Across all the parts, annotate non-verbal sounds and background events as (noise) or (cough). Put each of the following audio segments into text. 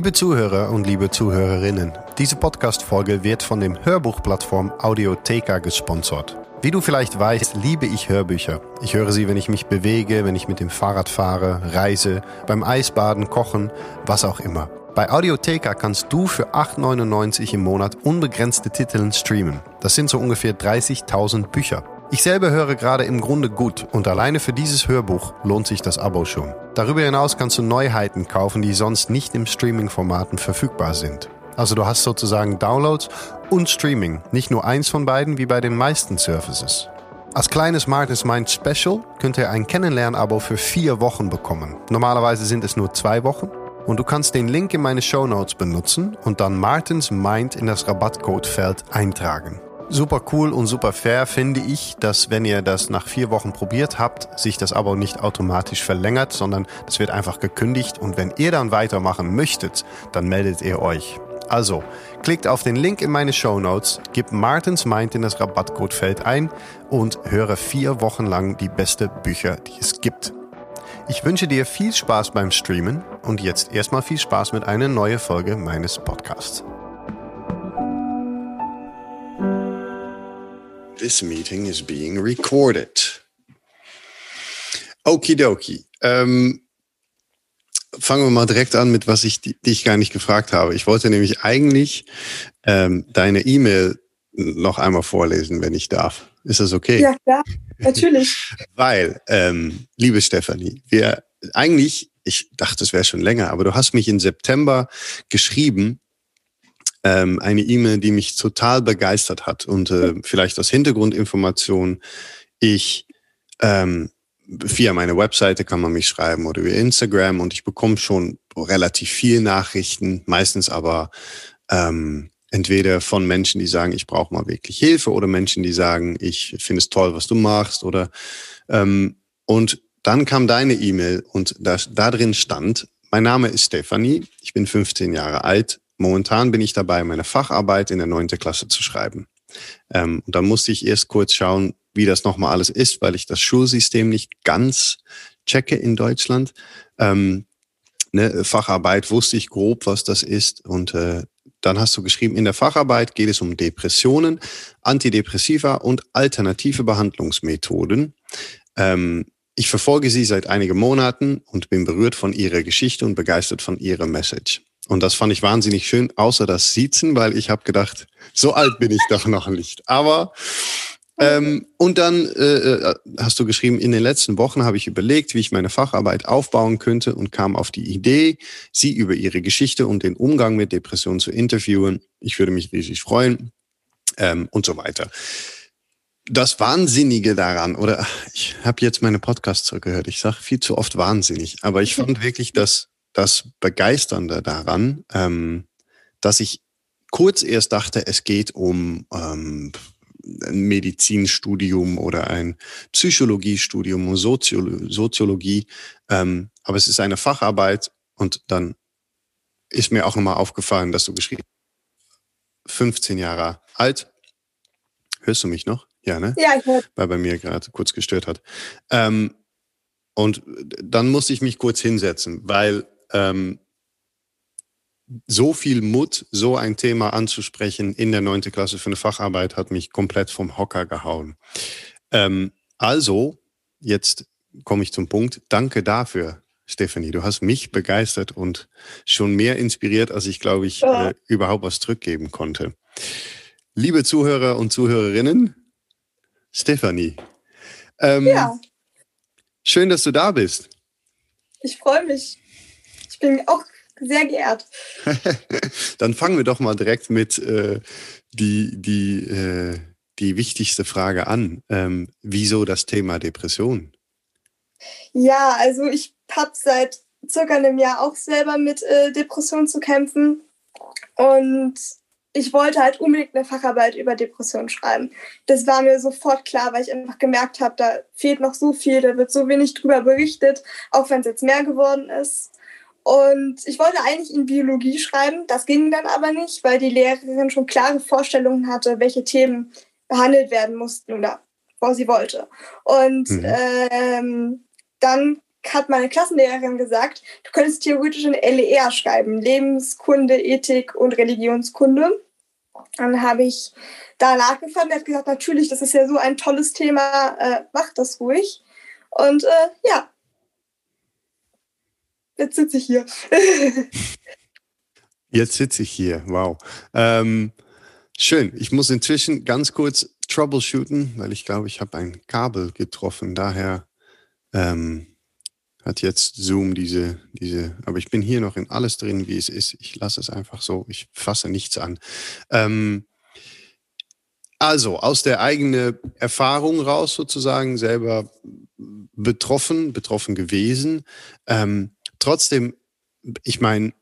Liebe Zuhörer und liebe Zuhörerinnen, diese Podcast-Folge wird von dem Hörbuchplattform Audiotheka gesponsert. Wie du vielleicht weißt, liebe ich Hörbücher. Ich höre sie, wenn ich mich bewege, wenn ich mit dem Fahrrad fahre, reise, beim Eisbaden, kochen, was auch immer. Bei Audiotheka kannst du für 8,99 im Monat unbegrenzte Titel streamen. Das sind so ungefähr 30.000 Bücher. Ich selber höre gerade im Grunde gut und alleine für dieses Hörbuch lohnt sich das Abo schon. Darüber hinaus kannst du Neuheiten kaufen, die sonst nicht im Streaming-Formaten verfügbar sind. Also du hast sozusagen Downloads und Streaming, nicht nur eins von beiden wie bei den meisten Services. Als kleines Martins Mind Special könnt ihr ein Kennenlern-Abo für vier Wochen bekommen. Normalerweise sind es nur zwei Wochen. Und du kannst den Link in meine Show Notes benutzen und dann Martins Mind in das Rabattcodefeld eintragen. Super cool und super fair finde ich, dass wenn ihr das nach vier Wochen probiert habt, sich das Abo nicht automatisch verlängert, sondern es wird einfach gekündigt und wenn ihr dann weitermachen möchtet, dann meldet ihr euch. Also, klickt auf den Link in meine Show Notes, gebt Martins Mind in das Rabattcodefeld ein und höre vier Wochen lang die beste Bücher, die es gibt. Ich wünsche dir viel Spaß beim Streamen und jetzt erstmal viel Spaß mit einer neuen Folge meines Podcasts. This meeting is being recorded. Okidoki. Ähm, fangen wir mal direkt an mit was ich dich gar nicht gefragt habe. Ich wollte nämlich eigentlich ähm, deine E-Mail noch einmal vorlesen, wenn ich darf. Ist das okay? Ja, klar, natürlich. (laughs) Weil, ähm, liebe Stefanie, wir eigentlich, ich dachte, es wäre schon länger, aber du hast mich im September geschrieben, ähm, eine E-Mail, die mich total begeistert hat. Und äh, vielleicht als Hintergrundinformation, ich ähm, via meine Webseite kann man mich schreiben oder über Instagram und ich bekomme schon relativ viel Nachrichten, meistens aber ähm, entweder von Menschen, die sagen, ich brauche mal wirklich Hilfe oder Menschen, die sagen, ich finde es toll, was du machst oder ähm, und dann kam deine E-Mail und da, da drin stand, mein Name ist Stefanie, ich bin 15 Jahre alt, Momentan bin ich dabei, meine Facharbeit in der neunte Klasse zu schreiben. Ähm, und dann musste ich erst kurz schauen, wie das nochmal alles ist, weil ich das Schulsystem nicht ganz checke in Deutschland. Ähm, ne, Facharbeit wusste ich grob, was das ist. Und äh, dann hast du geschrieben, in der Facharbeit geht es um Depressionen, Antidepressiva und alternative Behandlungsmethoden. Ähm, ich verfolge sie seit einigen Monaten und bin berührt von ihrer Geschichte und begeistert von ihrer Message. Und das fand ich wahnsinnig schön, außer das Siezen, weil ich habe gedacht, so alt bin ich doch noch nicht. Aber ähm, und dann äh, äh, hast du geschrieben, in den letzten Wochen habe ich überlegt, wie ich meine Facharbeit aufbauen könnte und kam auf die Idee, sie über ihre Geschichte und den Umgang mit Depressionen zu interviewen. Ich würde mich riesig freuen ähm, und so weiter. Das Wahnsinnige daran, oder ich habe jetzt meine Podcasts zurückgehört, ich sage viel zu oft wahnsinnig, aber ich fand wirklich, dass das Begeisternde daran, ähm, dass ich kurz erst dachte, es geht um ähm, ein Medizinstudium oder ein Psychologiestudium, Soziolo Soziologie, ähm, aber es ist eine Facharbeit und dann ist mir auch nochmal aufgefallen, dass du geschrieben 15 Jahre alt. Hörst du mich noch? Ja, ne? Ja, ich höre. Weil bei mir gerade kurz gestört hat. Ähm, und dann musste ich mich kurz hinsetzen, weil ähm, so viel Mut, so ein Thema anzusprechen in der neunte Klasse für eine Facharbeit hat mich komplett vom Hocker gehauen. Ähm, also, jetzt komme ich zum Punkt. Danke dafür, Stephanie. Du hast mich begeistert und schon mehr inspiriert, als ich, glaube ich, ja. äh, überhaupt was zurückgeben konnte. Liebe Zuhörer und Zuhörerinnen, Stephanie. Ähm, ja. Schön, dass du da bist. Ich freue mich bin auch sehr geehrt. (laughs) Dann fangen wir doch mal direkt mit äh, die, die, äh, die wichtigste Frage an. Ähm, wieso das Thema Depression? Ja, also ich habe seit circa einem Jahr auch selber mit äh, Depressionen zu kämpfen. Und ich wollte halt unbedingt eine Facharbeit über Depressionen schreiben. Das war mir sofort klar, weil ich einfach gemerkt habe, da fehlt noch so viel, da wird so wenig drüber berichtet, auch wenn es jetzt mehr geworden ist. Und ich wollte eigentlich in Biologie schreiben, das ging dann aber nicht, weil die Lehrerin schon klare Vorstellungen hatte, welche Themen behandelt werden mussten oder was sie wollte. Und mhm. ähm, dann hat meine Klassenlehrerin gesagt, du könntest theoretisch ein LER schreiben, Lebenskunde, Ethik und Religionskunde. Dann habe ich da nachgefragt und hat gesagt, natürlich, das ist ja so ein tolles Thema, äh, mach das ruhig. Und äh, ja, jetzt sitze ich hier. (laughs) jetzt sitze ich hier, wow. Ähm, schön, ich muss inzwischen ganz kurz troubleshooten, weil ich glaube, ich habe ein Kabel getroffen. Daher ähm, hat jetzt Zoom diese, diese, aber ich bin hier noch in alles drin, wie es ist. Ich lasse es einfach so, ich fasse nichts an. Ähm, also aus der eigenen Erfahrung raus sozusagen, selber betroffen, betroffen gewesen. Ähm, trotzdem, ich meine,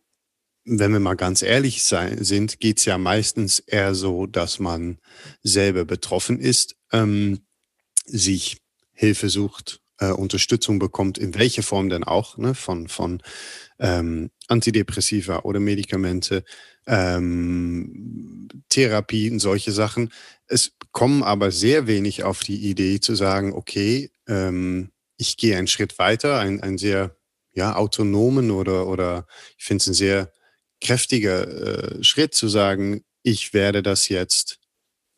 wenn wir mal ganz ehrlich sein, sind, geht's ja meistens eher so, dass man selber betroffen ist, ähm, sich Hilfe sucht, äh, Unterstützung bekommt, in welcher Form denn auch, ne, von, von ähm, Antidepressiva oder Medikamente, ähm, Therapie und solche Sachen. Es kommen aber sehr wenig auf die Idee zu sagen, okay, ähm, ich gehe einen Schritt weiter, einen, einen sehr ja, autonomen oder, oder ich finde es ein sehr kräftiger äh, Schritt zu sagen, ich werde das jetzt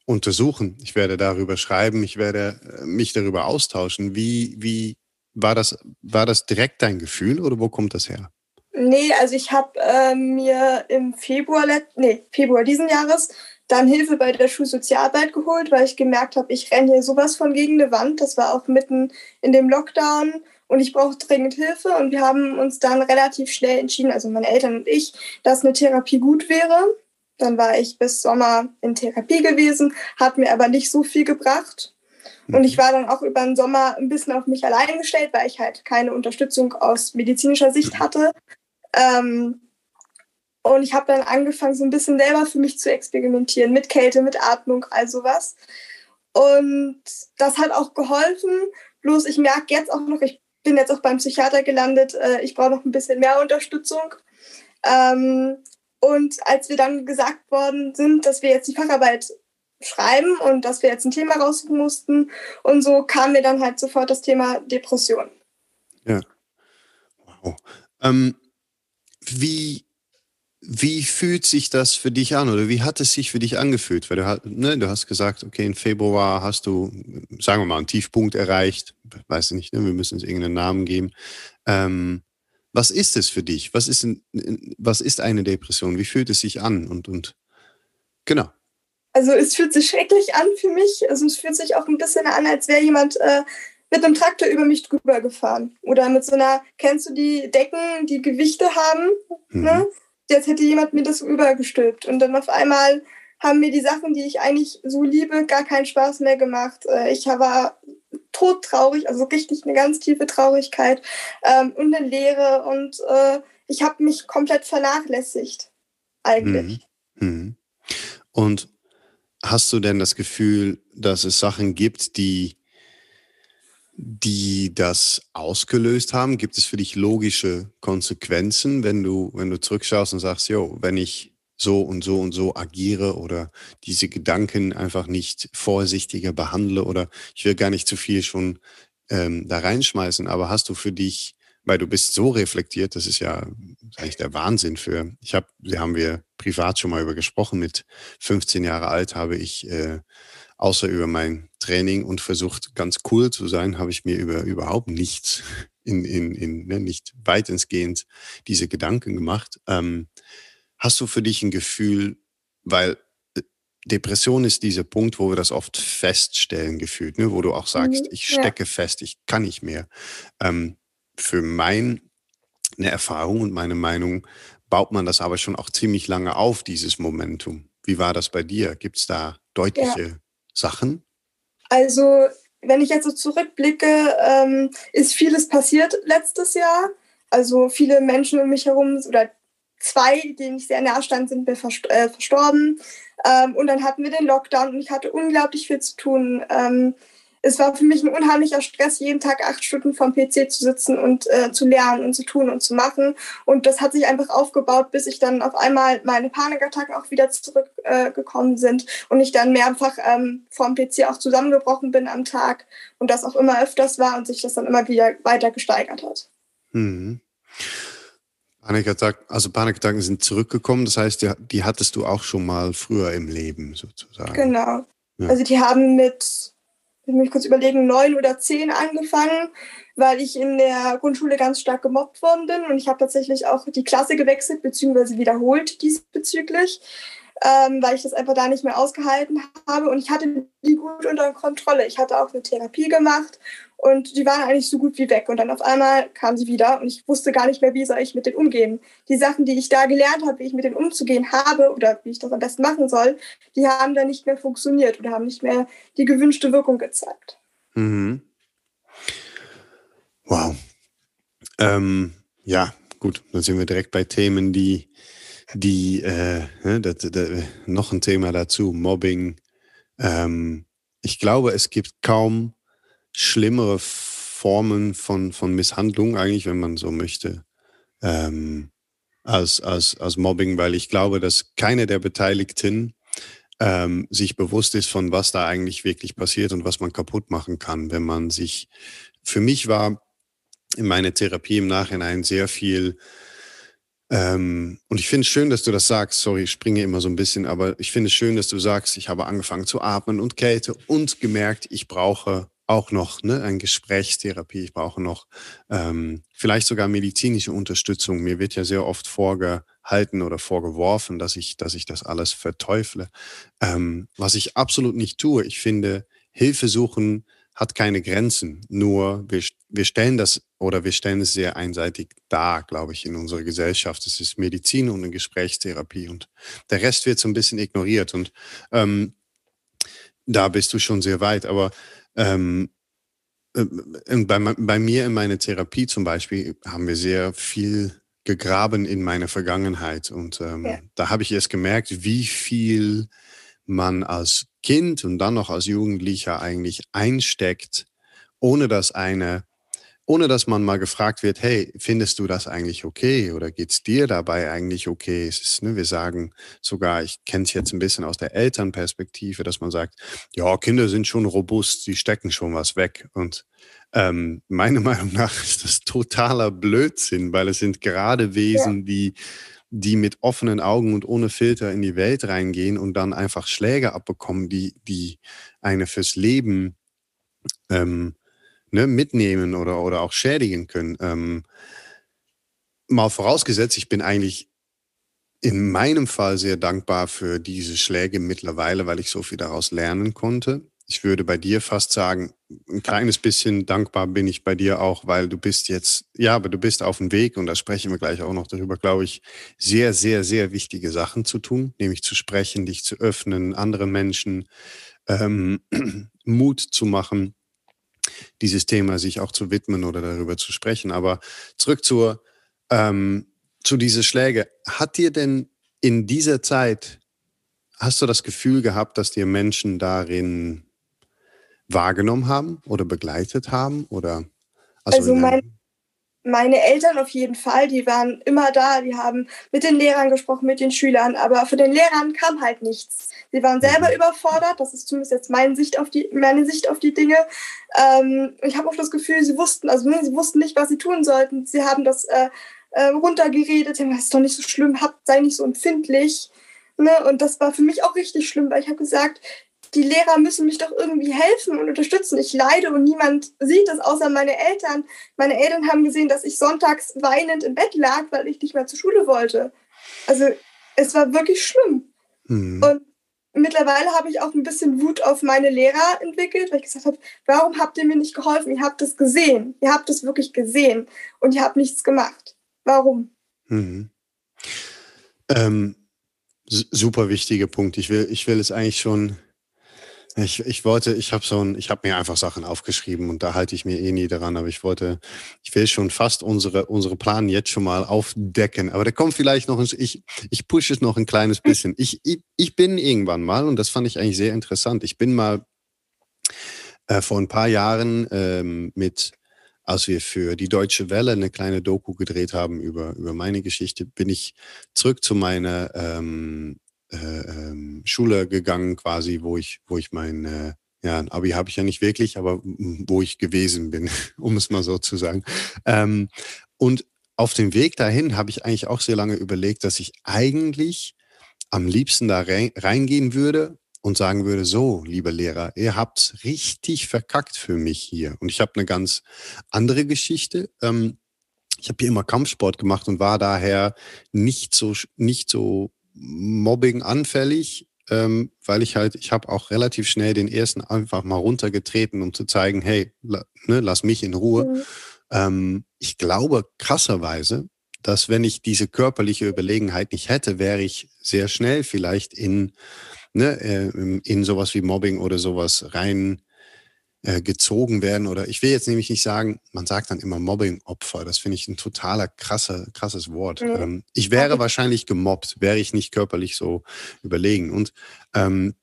untersuchen, ich werde darüber schreiben, ich werde äh, mich darüber austauschen. Wie, wie war das, war das direkt dein Gefühl oder wo kommt das her? Nee, also ich habe äh, mir im Februar, nee, Februar diesen Jahres dann Hilfe bei der Schulsozialarbeit geholt, weil ich gemerkt habe, ich renne hier sowas von gegen eine Wand. Das war auch mitten in dem Lockdown und ich brauche dringend Hilfe. Und wir haben uns dann relativ schnell entschieden, also meine Eltern und ich, dass eine Therapie gut wäre. Dann war ich bis Sommer in Therapie gewesen, hat mir aber nicht so viel gebracht. Und ich mhm. war dann auch über den Sommer ein bisschen auf mich allein gestellt, weil ich halt keine Unterstützung aus medizinischer Sicht hatte. Ähm, und ich habe dann angefangen, so ein bisschen selber für mich zu experimentieren, mit Kälte, mit Atmung, all sowas. Und das hat auch geholfen. Bloß ich merke jetzt auch noch, ich bin jetzt auch beim Psychiater gelandet, äh, ich brauche noch ein bisschen mehr Unterstützung. Ähm, und als wir dann gesagt worden sind, dass wir jetzt die Facharbeit schreiben und dass wir jetzt ein Thema raussuchen mussten und so kam mir dann halt sofort das Thema Depression. Ja. Wow. Ähm, wie, wie fühlt sich das für dich an oder wie hat es sich für dich angefühlt? Weil du, ne, du hast gesagt, okay, im Februar hast du, sagen wir mal, einen Tiefpunkt erreicht. Weiß ich nicht, ne, wir müssen es irgendeinen Namen geben. Ähm, was ist es für dich? Was ist, ein, was ist eine Depression? Wie fühlt es sich an? Und, und genau. Also es fühlt sich schrecklich an für mich. Also es fühlt sich auch ein bisschen an, als wäre jemand äh, mit einem Traktor über mich drüber gefahren. Oder mit so einer, kennst du die Decken, die Gewichte haben? Mhm. Ne? Jetzt hätte jemand mir das übergestülpt. Und dann auf einmal haben mir die Sachen, die ich eigentlich so liebe, gar keinen Spaß mehr gemacht. Äh, ich war todtraurig, also richtig eine ganz tiefe Traurigkeit ähm, und eine Leere und äh, ich habe mich komplett vernachlässigt, eigentlich. Mhm. Mhm. Und hast du denn das Gefühl, dass es Sachen gibt, die, die das ausgelöst haben? Gibt es für dich logische Konsequenzen, wenn du, wenn du zurückschaust und sagst, jo, wenn ich so und so und so agiere oder diese Gedanken einfach nicht vorsichtiger behandle oder ich will gar nicht zu viel schon ähm, da reinschmeißen, aber hast du für dich, weil du bist so reflektiert, das ist ja eigentlich der Wahnsinn für, ich habe, haben wir privat schon mal über gesprochen, mit 15 Jahre alt habe ich äh, außer über mein Training und versucht ganz cool zu sein, habe ich mir über überhaupt nichts (laughs) in, in, in ne, nicht weitensgehend diese Gedanken gemacht. Ähm, Hast du für dich ein Gefühl, weil äh, Depression ist dieser Punkt, wo wir das oft feststellen gefühlt, ne? wo du auch sagst, mhm, ich stecke ja. fest, ich kann nicht mehr. Ähm, für meine Erfahrung und meine Meinung baut man das aber schon auch ziemlich lange auf, dieses Momentum. Wie war das bei dir? Gibt es da deutliche ja. Sachen? Also, wenn ich jetzt so zurückblicke, ähm, ist vieles passiert letztes Jahr. Also viele Menschen um mich herum oder zwei, denen ich sehr nahe stand, sind mir äh, verstorben. Ähm, und dann hatten wir den Lockdown und ich hatte unglaublich viel zu tun. Ähm, es war für mich ein unheimlicher Stress, jeden Tag acht Stunden vom PC zu sitzen und äh, zu lernen und zu tun und zu machen. Und das hat sich einfach aufgebaut, bis ich dann auf einmal meine Panikattacken auch wieder zurückgekommen äh, sind und ich dann mehrfach ähm, vom PC auch zusammengebrochen bin am Tag und das auch immer öfters war und sich das dann immer wieder weiter gesteigert hat. Mhm. Panikattacken, also Panikattacken sind zurückgekommen, das heißt, die, die, hattest du auch schon mal früher im Leben sozusagen. Genau. Ja. Also die haben mit ich muss kurz überlegen, neun oder zehn angefangen, weil ich in der Grundschule ganz stark gemobbt worden bin und ich habe tatsächlich auch die Klasse gewechselt bzw. wiederholt diesbezüglich ähm, weil ich das einfach da nicht mehr ausgehalten habe. Und ich hatte die gut unter Kontrolle. Ich hatte auch eine Therapie gemacht und die waren eigentlich so gut wie weg. Und dann auf einmal kamen sie wieder und ich wusste gar nicht mehr, wie soll ich mit denen umgehen. Die Sachen, die ich da gelernt habe, wie ich mit denen umzugehen habe oder wie ich das am besten machen soll, die haben dann nicht mehr funktioniert oder haben nicht mehr die gewünschte Wirkung gezeigt. Mhm. Wow. Ähm, ja, gut, dann sind wir direkt bei Themen, die die, äh, ne, das, das, noch ein Thema dazu, Mobbing. Ähm, ich glaube, es gibt kaum schlimmere Formen von, von Misshandlung, eigentlich, wenn man so möchte, ähm, als, als, als Mobbing, weil ich glaube, dass keine der Beteiligten ähm, sich bewusst ist, von was da eigentlich wirklich passiert und was man kaputt machen kann, wenn man sich, für mich war in meiner Therapie im Nachhinein sehr viel ähm, und ich finde es schön, dass du das sagst. Sorry, ich springe immer so ein bisschen, aber ich finde es schön, dass du sagst, ich habe angefangen zu atmen und Kälte und gemerkt, ich brauche auch noch ne, eine Gesprächstherapie. Ich brauche noch ähm, vielleicht sogar medizinische Unterstützung. Mir wird ja sehr oft vorgehalten oder vorgeworfen, dass ich, dass ich das alles verteufle. Ähm, was ich absolut nicht tue. Ich finde, Hilfe suchen hat keine Grenzen. Nur wir, wir stellen das oder wir stellen es sehr einseitig dar, glaube ich, in unserer Gesellschaft. Es ist Medizin und eine Gesprächstherapie und der Rest wird so ein bisschen ignoriert. Und ähm, da bist du schon sehr weit. Aber ähm, äh, bei, bei mir in meiner Therapie zum Beispiel haben wir sehr viel gegraben in meiner Vergangenheit. Und ähm, ja. da habe ich erst gemerkt, wie viel man als Kind und dann noch als Jugendlicher eigentlich einsteckt, ohne dass eine, ohne dass man mal gefragt wird, hey, findest du das eigentlich okay oder geht's dir dabei eigentlich okay? Es ist, ne, wir sagen sogar, ich kenne es jetzt ein bisschen aus der Elternperspektive, dass man sagt, ja, Kinder sind schon robust, sie stecken schon was weg und ähm, meiner (laughs) Meinung nach ist das totaler Blödsinn, weil es sind gerade Wesen, die die mit offenen Augen und ohne Filter in die Welt reingehen und dann einfach Schläge abbekommen, die, die eine fürs Leben ähm, ne, mitnehmen oder, oder auch schädigen können. Ähm, mal vorausgesetzt, ich bin eigentlich in meinem Fall sehr dankbar für diese Schläge mittlerweile, weil ich so viel daraus lernen konnte ich würde bei dir fast sagen, ein kleines bisschen dankbar bin ich bei dir auch, weil du bist jetzt, ja, aber du bist auf dem Weg und da sprechen wir gleich auch noch darüber, glaube ich, sehr, sehr, sehr wichtige Sachen zu tun, nämlich zu sprechen, dich zu öffnen, andere Menschen ähm, (clears throat) Mut zu machen, dieses Thema sich auch zu widmen oder darüber zu sprechen. Aber zurück zur, ähm, zu diese Schläge. Hat dir denn in dieser Zeit, hast du das Gefühl gehabt, dass dir Menschen darin wahrgenommen haben oder begleitet haben? Oder also, also mein, meine Eltern auf jeden Fall, die waren immer da, die haben mit den Lehrern gesprochen, mit den Schülern, aber von den Lehrern kam halt nichts. Sie waren selber mhm. überfordert, das ist zumindest jetzt meine Sicht auf die, meine Sicht auf die Dinge. Ähm, ich habe auch das Gefühl, sie wussten, also sie wussten nicht, was sie tun sollten. Sie haben das äh, äh, runtergeredet, das ist doch nicht so schlimm, habt, sei nicht so empfindlich. Ne? Und das war für mich auch richtig schlimm, weil ich habe gesagt, die Lehrer müssen mich doch irgendwie helfen und unterstützen. Ich leide und niemand sieht es außer meine Eltern. Meine Eltern haben gesehen, dass ich sonntags weinend im Bett lag, weil ich nicht mehr zur Schule wollte. Also es war wirklich schlimm. Mhm. Und mittlerweile habe ich auch ein bisschen Wut auf meine Lehrer entwickelt, weil ich gesagt habe, warum habt ihr mir nicht geholfen? Ihr habt es gesehen. Ihr habt es wirklich gesehen und ihr habt nichts gemacht. Warum? Mhm. Ähm, super wichtiger Punkt. Ich will, ich will es eigentlich schon ich, ich wollte, ich habe so ein, ich habe mir einfach Sachen aufgeschrieben und da halte ich mir eh nie daran, aber ich wollte, ich will schon fast unsere, unsere Plan jetzt schon mal aufdecken. Aber da kommt vielleicht noch ein, ich, ich pushe es noch ein kleines hm. bisschen. Ich, ich, ich bin irgendwann mal, und das fand ich eigentlich sehr interessant, ich bin mal äh, vor ein paar Jahren ähm, mit, als wir für die Deutsche Welle eine kleine Doku gedreht haben über, über meine Geschichte, bin ich zurück zu meiner ähm, äh, ähm, Schule gegangen, quasi, wo ich, wo ich mein, äh, ja, ein Abi habe ich ja nicht wirklich, aber wo ich gewesen bin, (laughs) um es mal so zu sagen. Ähm, und auf dem Weg dahin habe ich eigentlich auch sehr lange überlegt, dass ich eigentlich am liebsten da reingehen würde und sagen würde, so, liebe Lehrer, ihr habt's richtig verkackt für mich hier. Und ich habe eine ganz andere Geschichte. Ähm, ich habe hier immer Kampfsport gemacht und war daher nicht so, nicht so Mobbing anfällig, ähm, weil ich halt, ich habe auch relativ schnell den ersten einfach mal runtergetreten, um zu zeigen, hey, la, ne, lass mich in Ruhe. Mhm. Ähm, ich glaube krasserweise, dass wenn ich diese körperliche Überlegenheit nicht hätte, wäre ich sehr schnell vielleicht in, ne, äh, in sowas wie Mobbing oder sowas rein äh, gezogen werden. Oder ich will jetzt nämlich nicht sagen, man sagt dann immer Mobbing-Opfer. Das finde ich ein totaler krasser, krasses Wort. Mhm. Ähm, ich wäre wahrscheinlich gemobbt, wäre ich nicht körperlich so überlegen. Und ähm,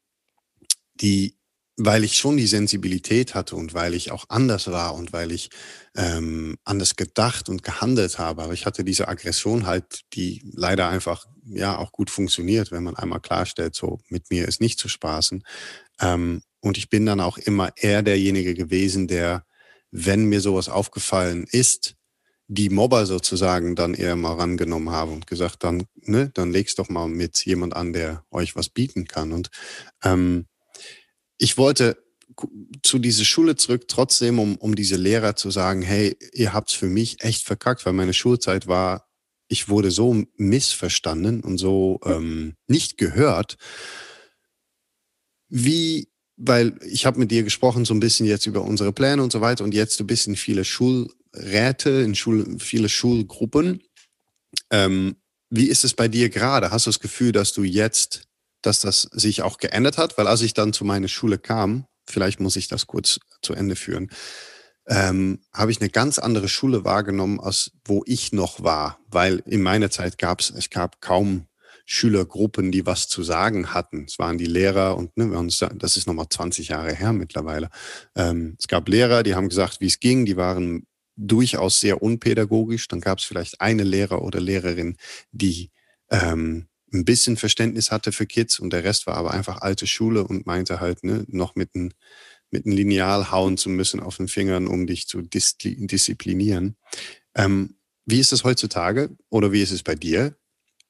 die, weil ich schon die Sensibilität hatte und weil ich auch anders war und weil ich ähm, anders gedacht und gehandelt habe. Aber ich hatte diese Aggression halt, die leider einfach ja auch gut funktioniert, wenn man einmal klarstellt, so mit mir ist nicht zu spaßen. Ähm, und ich bin dann auch immer eher derjenige gewesen, der, wenn mir sowas aufgefallen ist, die Mobber sozusagen dann eher mal rangenommen habe und gesagt, dann, ne, dann legst doch mal mit jemand an, der euch was bieten kann. Und ähm, ich wollte zu dieser Schule zurück, trotzdem, um, um diese Lehrer zu sagen, hey, ihr habt's für mich echt verkackt, weil meine Schulzeit war, ich wurde so missverstanden und so ähm, nicht gehört. Wie, weil ich habe mit dir gesprochen so ein bisschen jetzt über unsere Pläne und so weiter und jetzt du bist in viele Schulräte, in Schul, viele Schulgruppen. Ähm, wie ist es bei dir gerade? Hast du das Gefühl, dass du jetzt dass das sich auch geändert hat, weil als ich dann zu meiner Schule kam, vielleicht muss ich das kurz zu Ende führen, ähm, habe ich eine ganz andere Schule wahrgenommen, als wo ich noch war, weil in meiner Zeit gab es, es gab kaum Schülergruppen, die was zu sagen hatten. Es waren die Lehrer und ne, wir uns, das ist nochmal 20 Jahre her mittlerweile. Ähm, es gab Lehrer, die haben gesagt, wie es ging, die waren durchaus sehr unpädagogisch. Dann gab es vielleicht eine Lehrer oder Lehrerin, die ähm, ein bisschen Verständnis hatte für Kids und der Rest war aber einfach alte Schule und meinte halt, ne, noch mit einem mit einem Lineal hauen zu müssen auf den Fingern, um dich zu dis disziplinieren. Ähm, wie ist es heutzutage oder wie ist es bei dir?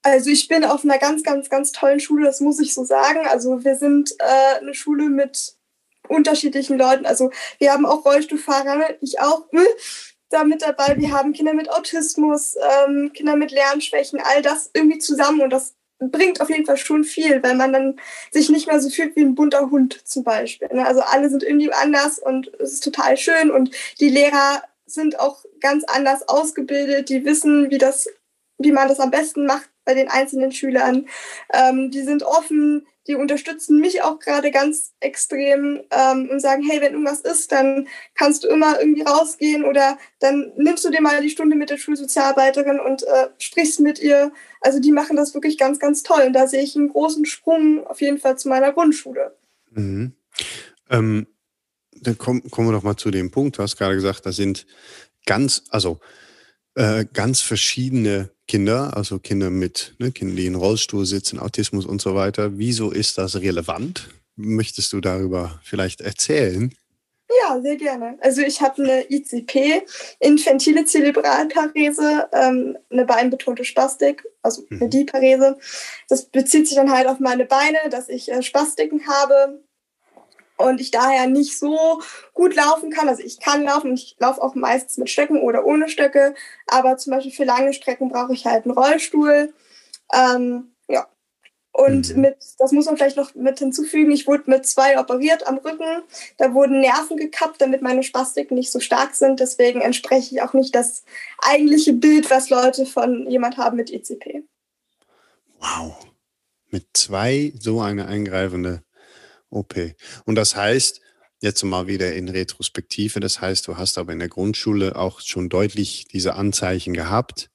Also ich bin auf einer ganz, ganz, ganz tollen Schule, das muss ich so sagen. Also wir sind äh, eine Schule mit unterschiedlichen Leuten. Also wir haben auch Rollstuhlfahrer, ich auch hm, da mit dabei. Wir haben Kinder mit Autismus, ähm, Kinder mit Lernschwächen, all das irgendwie zusammen und das bringt auf jeden Fall schon viel, weil man dann sich nicht mehr so fühlt wie ein bunter Hund zum Beispiel. Ne? Also alle sind irgendwie anders und es ist total schön und die Lehrer sind auch ganz anders ausgebildet, die wissen, wie das, wie man das am besten macht bei den einzelnen Schülern. Ähm, die sind offen, die unterstützen mich auch gerade ganz extrem ähm, und sagen, hey, wenn irgendwas ist, dann kannst du immer irgendwie rausgehen oder dann nimmst du dir mal die Stunde mit der Schulsozialarbeiterin und äh, sprichst mit ihr. Also die machen das wirklich ganz, ganz toll. Und da sehe ich einen großen Sprung auf jeden Fall zu meiner Grundschule. Mhm. Ähm, dann komm, kommen wir doch mal zu dem Punkt. Du hast gerade gesagt, da sind ganz, also äh, ganz verschiedene Kinder, also Kinder mit, ne, Kinder, die in Rollstuhl sitzen, Autismus und so weiter. Wieso ist das relevant? Möchtest du darüber vielleicht erzählen? Ja, sehr gerne. Also ich habe eine ICP, infantile Zerebralparese, ähm, eine beinbetonte Spastik, also eine mhm. Diparese. Das bezieht sich dann halt auf meine Beine, dass ich äh, Spastiken habe und ich daher nicht so gut laufen kann. Also ich kann laufen, ich laufe auch meistens mit Stöcken oder ohne Stöcke, aber zum Beispiel für lange Strecken brauche ich halt einen Rollstuhl. Ähm, ja. Und mhm. mit, das muss man vielleicht noch mit hinzufügen, ich wurde mit zwei operiert am Rücken. Da wurden Nerven gekappt, damit meine Spastiken nicht so stark sind. Deswegen entspreche ich auch nicht das eigentliche Bild, was Leute von jemand haben mit ECP. Wow. Mit zwei so eine eingreifende OP. Und das heißt, jetzt mal wieder in Retrospektive, das heißt, du hast aber in der Grundschule auch schon deutlich diese Anzeichen gehabt.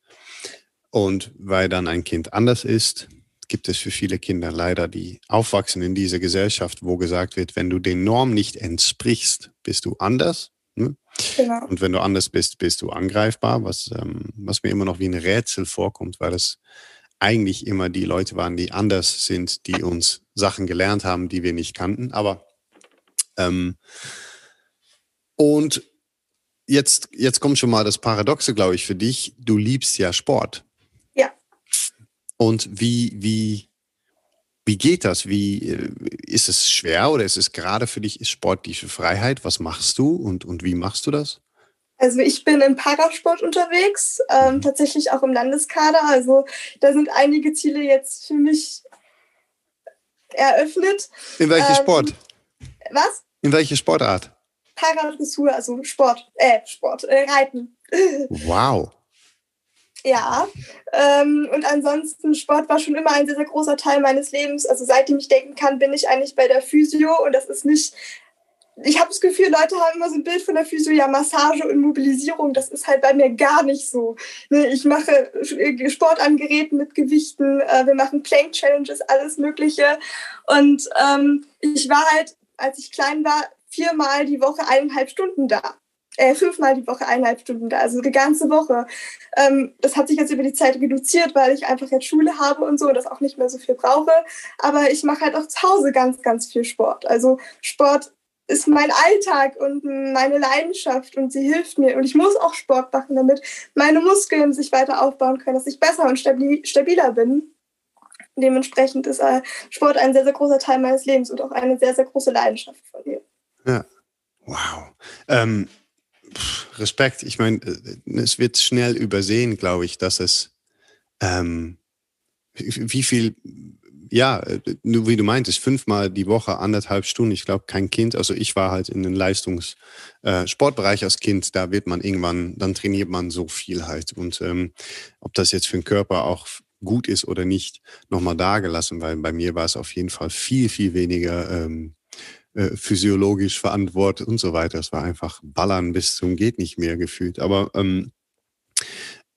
Und weil dann ein Kind anders ist, gibt es für viele Kinder leider, die aufwachsen in dieser Gesellschaft, wo gesagt wird, wenn du den Norm nicht entsprichst, bist du anders. Ne? Genau. Und wenn du anders bist, bist du angreifbar, was, ähm, was mir immer noch wie ein Rätsel vorkommt, weil es eigentlich immer die Leute waren, die anders sind, die uns Sachen gelernt haben, die wir nicht kannten. Aber ähm, und jetzt, jetzt kommt schon mal das Paradoxe, glaube ich, für dich. Du liebst ja Sport. Ja. Und wie, wie, wie geht das? Wie äh, ist es schwer oder ist es gerade für dich sportliche Freiheit? Was machst du und, und wie machst du das? Also ich bin im Parasport unterwegs, ähm, mhm. tatsächlich auch im Landeskader. Also da sind einige Ziele jetzt für mich eröffnet. In welchem ähm, Sport? Was? In welche Sportart? Paradressur, also Sport, äh, Sport, äh, Reiten. (laughs) Wow. Ja, ähm, und ansonsten Sport war schon immer ein sehr, sehr großer Teil meines Lebens. Also seitdem ich denken kann, bin ich eigentlich bei der Physio und das ist nicht, ich habe das Gefühl, Leute haben immer so ein Bild von der Physio, ja, Massage und Mobilisierung, das ist halt bei mir gar nicht so. Ne, ich mache Sport an Geräten mit Gewichten, äh, wir machen Plank-Challenges, alles Mögliche und ähm, ich war halt, als ich klein war, viermal die Woche eineinhalb Stunden da. Äh, fünfmal die Woche eineinhalb Stunden da, also die ganze Woche. Ähm, das hat sich jetzt über die Zeit reduziert, weil ich einfach jetzt Schule habe und so und das auch nicht mehr so viel brauche. Aber ich mache halt auch zu Hause ganz, ganz viel Sport. Also Sport ist mein Alltag und meine Leidenschaft und sie hilft mir. Und ich muss auch Sport machen, damit meine Muskeln sich weiter aufbauen können, dass ich besser und stabiler bin. Dementsprechend ist äh, Sport ein sehr, sehr großer Teil meines Lebens und auch eine sehr, sehr große Leidenschaft von mir. Ja, wow. Ähm, Respekt. Ich meine, äh, es wird schnell übersehen, glaube ich, dass es ähm, wie viel, ja, äh, wie du meintest, fünfmal die Woche, anderthalb Stunden. Ich glaube, kein Kind, also ich war halt in den Leistungssportbereich äh, als Kind, da wird man irgendwann, dann trainiert man so viel halt. Und ähm, ob das jetzt für den Körper auch gut ist oder nicht, nochmal dagelassen, weil bei mir war es auf jeden Fall viel, viel weniger ähm, äh, physiologisch verantwortet und so weiter. Es war einfach Ballern bis zum geht nicht mehr gefühlt. Aber ähm,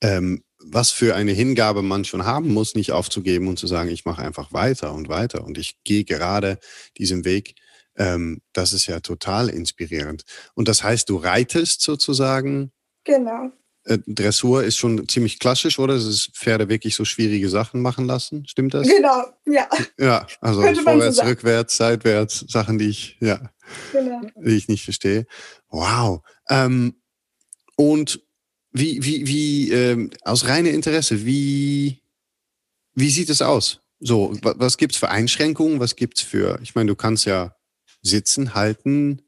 ähm, was für eine Hingabe man schon haben muss, nicht aufzugeben und zu sagen, ich mache einfach weiter und weiter und ich gehe gerade diesen Weg, ähm, das ist ja total inspirierend. Und das heißt, du reitest sozusagen. Genau. Äh, Dressur ist schon ziemlich klassisch, oder? Das ist Pferde wirklich so schwierige Sachen machen lassen. Stimmt das? Genau, ja. Ja, also vorwärts, so rückwärts, seitwärts, Sachen, die ich, ja, genau. die ich nicht verstehe. Wow. Ähm, und wie, wie, wie, ähm, aus reinem Interesse, wie, wie sieht es aus? So, was gibt's für Einschränkungen? Was gibt's für, ich meine, du kannst ja sitzen, halten.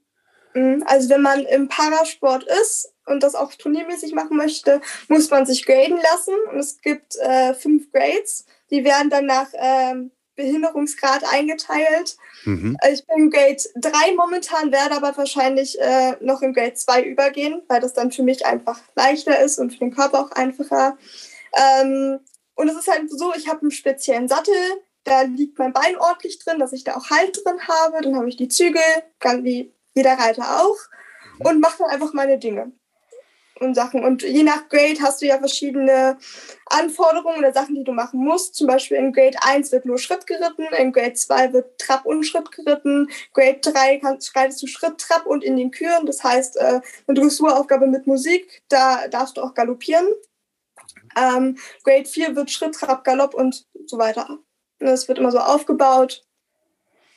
Mhm, also wenn man im Parasport ist, und das auch turniermäßig machen möchte, muss man sich graden lassen. Und es gibt äh, fünf Grades. Die werden dann nach ähm, Behinderungsgrad eingeteilt. Mhm. Also ich bin Grade 3 momentan, werde aber wahrscheinlich äh, noch in Grade 2 übergehen, weil das dann für mich einfach leichter ist und für den Körper auch einfacher. Ähm, und es ist halt so, ich habe einen speziellen Sattel, da liegt mein Bein ordentlich drin, dass ich da auch Halt drin habe. Dann habe ich die Zügel, ganz wie jeder Reiter auch, mhm. und mache dann einfach meine Dinge und Sachen. Und je nach Grade hast du ja verschiedene Anforderungen oder Sachen, die du machen musst. Zum Beispiel in Grade 1 wird nur Schritt geritten, in Grade 2 wird Trab und Schritt geritten, Grade 3 kannst, reitest du Schritt, Trab und in den Küren. Das heißt, äh, eine Dressuraufgabe mit Musik, da darfst du auch galoppieren. Ähm, Grade 4 wird Schritt, Trab, Galopp und so weiter. Es wird immer so aufgebaut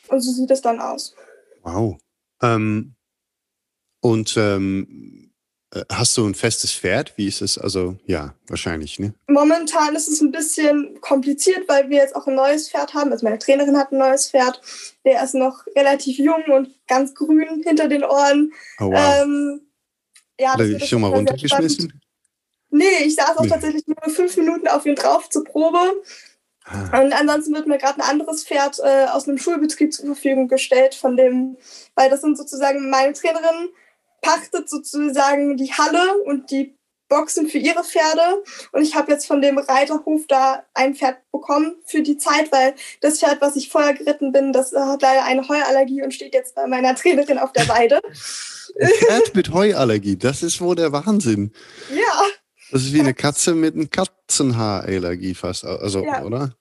und so sieht es dann aus. Wow. Ähm, und ähm äh, hast du ein festes Pferd? Wie ist es? Also ja, wahrscheinlich, ne? Momentan ist es ein bisschen kompliziert, weil wir jetzt auch ein neues Pferd haben. Also meine Trainerin hat ein neues Pferd. Der ist noch relativ jung und ganz grün hinter den Ohren. Oh, wow. Ähm, ja, Hat er dich schon mal runtergeschmissen? Nee, ich saß auch nee. tatsächlich nur fünf Minuten auf ihn drauf zur Probe. Ah. Und ansonsten wird mir gerade ein anderes Pferd äh, aus einem Schulbetrieb zur Verfügung gestellt, von dem, weil das sind sozusagen meine Trainerin pachtet sozusagen die Halle und die Boxen für ihre Pferde. Und ich habe jetzt von dem Reiterhof da ein Pferd bekommen für die Zeit, weil das Pferd, was ich vorher geritten bin, das hat leider eine Heuallergie und steht jetzt bei meiner Trainerin auf der Weide. Ein Pferd mit Heuallergie, das ist wohl der Wahnsinn. Ja. Das ist wie eine Katze mit einem Katzenhaarallergie fast, also, ja. oder?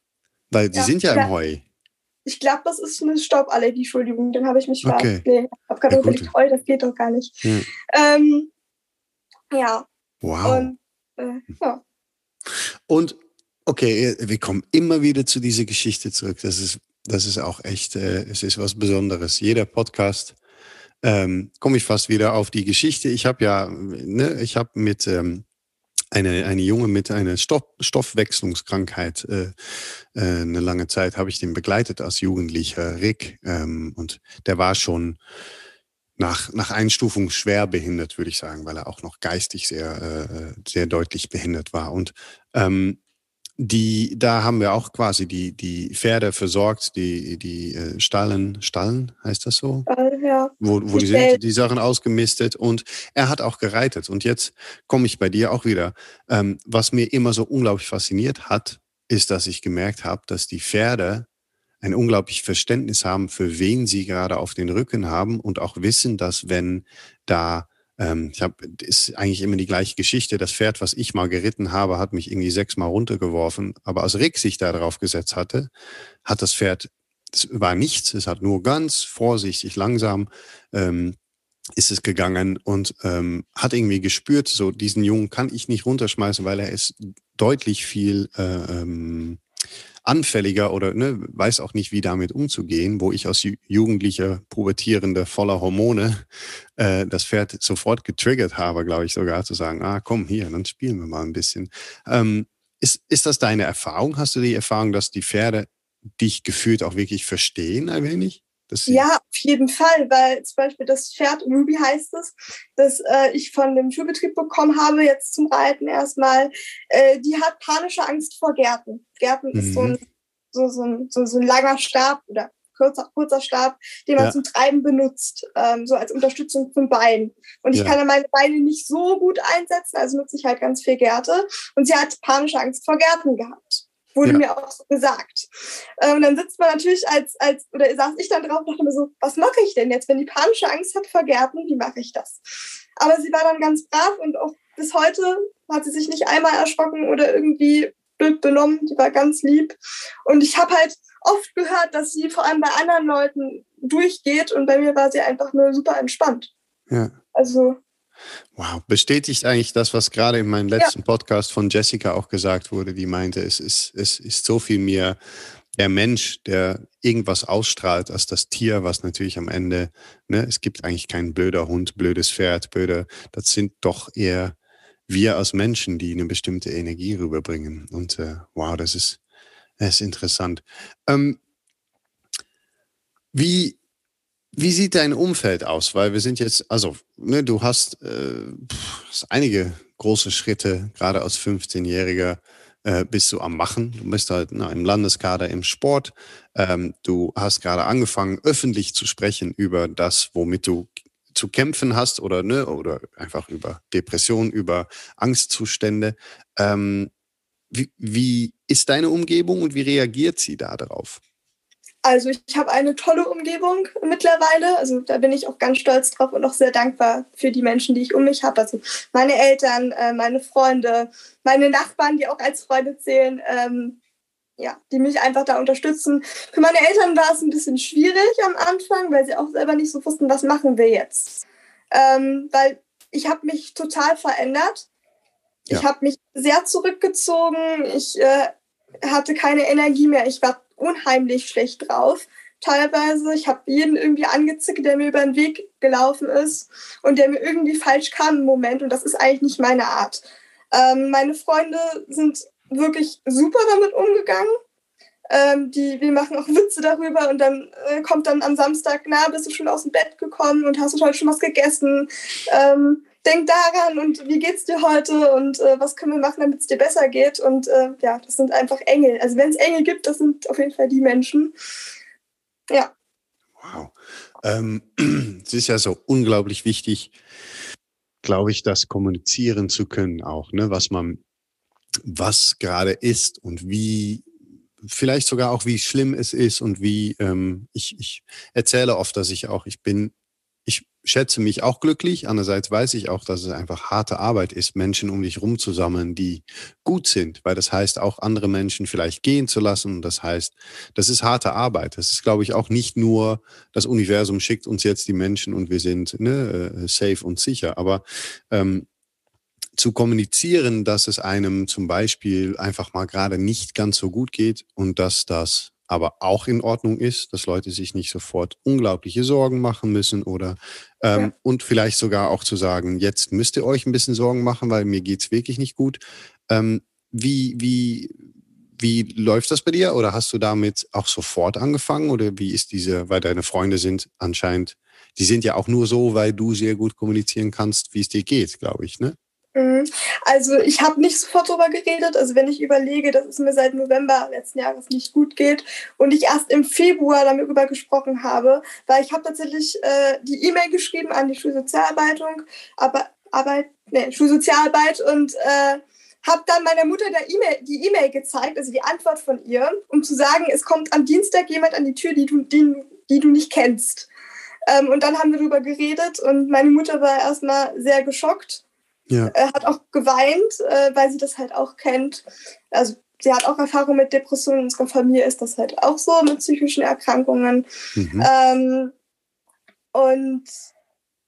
Weil die ja, sind ja im Heu. Ich glaube, das ist eine Stauballergie, Entschuldigung, dann habe ich mich okay. Nee, ich habe gerade ja, überlegt, Heu, das geht doch gar nicht. Ja. Ähm, ja. Wow. Und, äh, ja. Und okay, wir kommen immer wieder zu dieser Geschichte zurück. Das ist, das ist auch echt, äh, es ist was Besonderes. Jeder Podcast ähm, komme ich fast wieder auf die Geschichte. Ich habe ja, ne, ich habe mit ähm, eine, eine Junge mit einer Stoff, Stoffwechslungskrankheit äh, äh, eine lange Zeit habe ich den begleitet als Jugendlicher, Rick. Ähm, und der war schon nach, nach Einstufung schwer behindert, würde ich sagen, weil er auch noch geistig sehr, äh, sehr deutlich behindert war. Und ähm, die, da haben wir auch quasi die, die Pferde versorgt, die, die äh, Stallen, Stallen heißt das so? Äh, ja. Wo, wo die sind, die Sachen ausgemistet und er hat auch gereitet. Und jetzt komme ich bei dir auch wieder. Ähm, was mir immer so unglaublich fasziniert hat, ist, dass ich gemerkt habe, dass die Pferde ein unglaubliches Verständnis haben, für wen sie gerade auf den Rücken haben und auch wissen, dass wenn da ähm, ich habe, ist eigentlich immer die gleiche Geschichte. Das Pferd, was ich mal geritten habe, hat mich irgendwie sechsmal runtergeworfen. Aber als Rick sich da drauf gesetzt hatte, hat das Pferd, es war nichts. Es hat nur ganz vorsichtig, langsam ähm, ist es gegangen und ähm, hat irgendwie gespürt, so diesen Jungen kann ich nicht runterschmeißen, weil er ist deutlich viel äh, ähm, anfälliger oder ne, weiß auch nicht, wie damit umzugehen, wo ich als jugendlicher, pubertierender, voller Hormone äh, das Pferd sofort getriggert habe, glaube ich sogar, zu sagen, ah, komm hier, dann spielen wir mal ein bisschen. Ähm, ist, ist das deine Erfahrung? Hast du die Erfahrung, dass die Pferde dich gefühlt auch wirklich verstehen ein wenig? Ja, auf jeden Fall, weil zum Beispiel das Pferd Ruby heißt es, das äh, ich von dem Schulbetrieb bekommen habe, jetzt zum Reiten erstmal, äh, die hat panische Angst vor Gärten. Gärten mhm. ist so ein, mhm. so, so, ein, so, so ein langer Stab oder kurzer, kurzer Stab, den man ja. zum Treiben benutzt, ähm, so als Unterstützung zum Bein. Und ich ja. kann dann meine Beine nicht so gut einsetzen, also nutze ich halt ganz viel Gärte. Und sie hat panische Angst vor Gärten gehabt wurde ja. mir auch so gesagt. Äh, und dann sitzt man natürlich als, als, oder saß ich dann drauf und dachte mir so, was mache ich denn jetzt, wenn die panische Angst hat vor Gärten, wie mache ich das? Aber sie war dann ganz brav und auch bis heute hat sie sich nicht einmal erschrocken oder irgendwie blöd benommen, die war ganz lieb. Und ich habe halt oft gehört, dass sie vor allem bei anderen Leuten durchgeht und bei mir war sie einfach nur super entspannt. Ja. Also Wow, bestätigt eigentlich das, was gerade in meinem letzten ja. Podcast von Jessica auch gesagt wurde, die meinte, es ist, es ist so viel mehr der Mensch, der irgendwas ausstrahlt, als das Tier, was natürlich am Ende, ne, es gibt eigentlich kein blöder Hund, blödes Pferd, blöder, das sind doch eher wir als Menschen, die eine bestimmte Energie rüberbringen. Und äh, wow, das ist, das ist interessant. Ähm, wie, wie sieht dein Umfeld aus? Weil wir sind jetzt, also, ne, du hast, äh, einige große Schritte, gerade als 15-Jähriger äh, bist du am Machen. Du bist halt na, im Landeskader im Sport. Ähm, du hast gerade angefangen, öffentlich zu sprechen über das, womit du zu kämpfen hast oder, ne, oder einfach über Depressionen, über Angstzustände. Ähm, wie, wie ist deine Umgebung und wie reagiert sie da darauf? Also ich habe eine tolle Umgebung mittlerweile. Also da bin ich auch ganz stolz drauf und auch sehr dankbar für die Menschen, die ich um mich habe. Also meine Eltern, äh, meine Freunde, meine Nachbarn, die auch als Freunde zählen, ähm, ja, die mich einfach da unterstützen. Für meine Eltern war es ein bisschen schwierig am Anfang, weil sie auch selber nicht so wussten, was machen wir jetzt. Ähm, weil ich habe mich total verändert. Ja. Ich habe mich sehr zurückgezogen. Ich äh, hatte keine Energie mehr. Ich war unheimlich schlecht drauf. Teilweise, ich habe jeden irgendwie angezickt, der mir über den Weg gelaufen ist und der mir irgendwie falsch kam im Moment. Und das ist eigentlich nicht meine Art. Ähm, meine Freunde sind wirklich super damit umgegangen. Ähm, die, wir machen auch Witze darüber und dann äh, kommt dann am Samstag, na, bist du schon aus dem Bett gekommen und hast du heute schon was gegessen? Ähm, denk daran und wie geht's dir heute und äh, was können wir machen, damit es dir besser geht. Und äh, ja, das sind einfach Engel. Also wenn es Engel gibt, das sind auf jeden Fall die Menschen. Ja. Wow. Ähm, (clears throat) es ist ja so unglaublich wichtig, glaube ich, das kommunizieren zu können auch, ne? was man, was gerade ist und wie, vielleicht sogar auch, wie schlimm es ist und wie, ähm, ich, ich erzähle oft, dass ich auch, ich bin schätze mich auch glücklich. Andererseits weiß ich auch, dass es einfach harte Arbeit ist, Menschen um dich rumzusammeln, die gut sind, weil das heißt auch andere Menschen vielleicht gehen zu lassen. Das heißt, das ist harte Arbeit. Das ist, glaube ich, auch nicht nur das Universum schickt uns jetzt die Menschen und wir sind ne, äh, safe und sicher. Aber ähm, zu kommunizieren, dass es einem zum Beispiel einfach mal gerade nicht ganz so gut geht und dass das aber auch in Ordnung ist, dass Leute sich nicht sofort unglaubliche Sorgen machen müssen oder ähm, ja. und vielleicht sogar auch zu sagen, jetzt müsst ihr euch ein bisschen Sorgen machen, weil mir geht's wirklich nicht gut. Ähm, wie, wie, wie läuft das bei dir? Oder hast du damit auch sofort angefangen? Oder wie ist diese, weil deine Freunde sind anscheinend, die sind ja auch nur so, weil du sehr gut kommunizieren kannst, wie es dir geht, glaube ich, ne? Mhm. Also ich habe nicht sofort darüber geredet. Also wenn ich überlege, dass es mir seit November letzten Jahres nicht gut geht und ich erst im Februar darüber gesprochen habe, weil ich habe tatsächlich äh, die E-Mail geschrieben an die Schulsozialarbeitung, aber Arbeit, nee, Schulsozialarbeit und äh, habe dann meiner Mutter der e die E-Mail gezeigt, also die Antwort von ihr, um zu sagen, es kommt am Dienstag jemand an die Tür, die du, die, die du nicht kennst. Ähm, und dann haben wir darüber geredet und meine Mutter war erstmal sehr geschockt ja. Äh, hat auch geweint, äh, weil sie das halt auch kennt. Also sie hat auch Erfahrung mit Depressionen. In unserer Familie ist das halt auch so mit psychischen Erkrankungen. Mhm. Ähm, und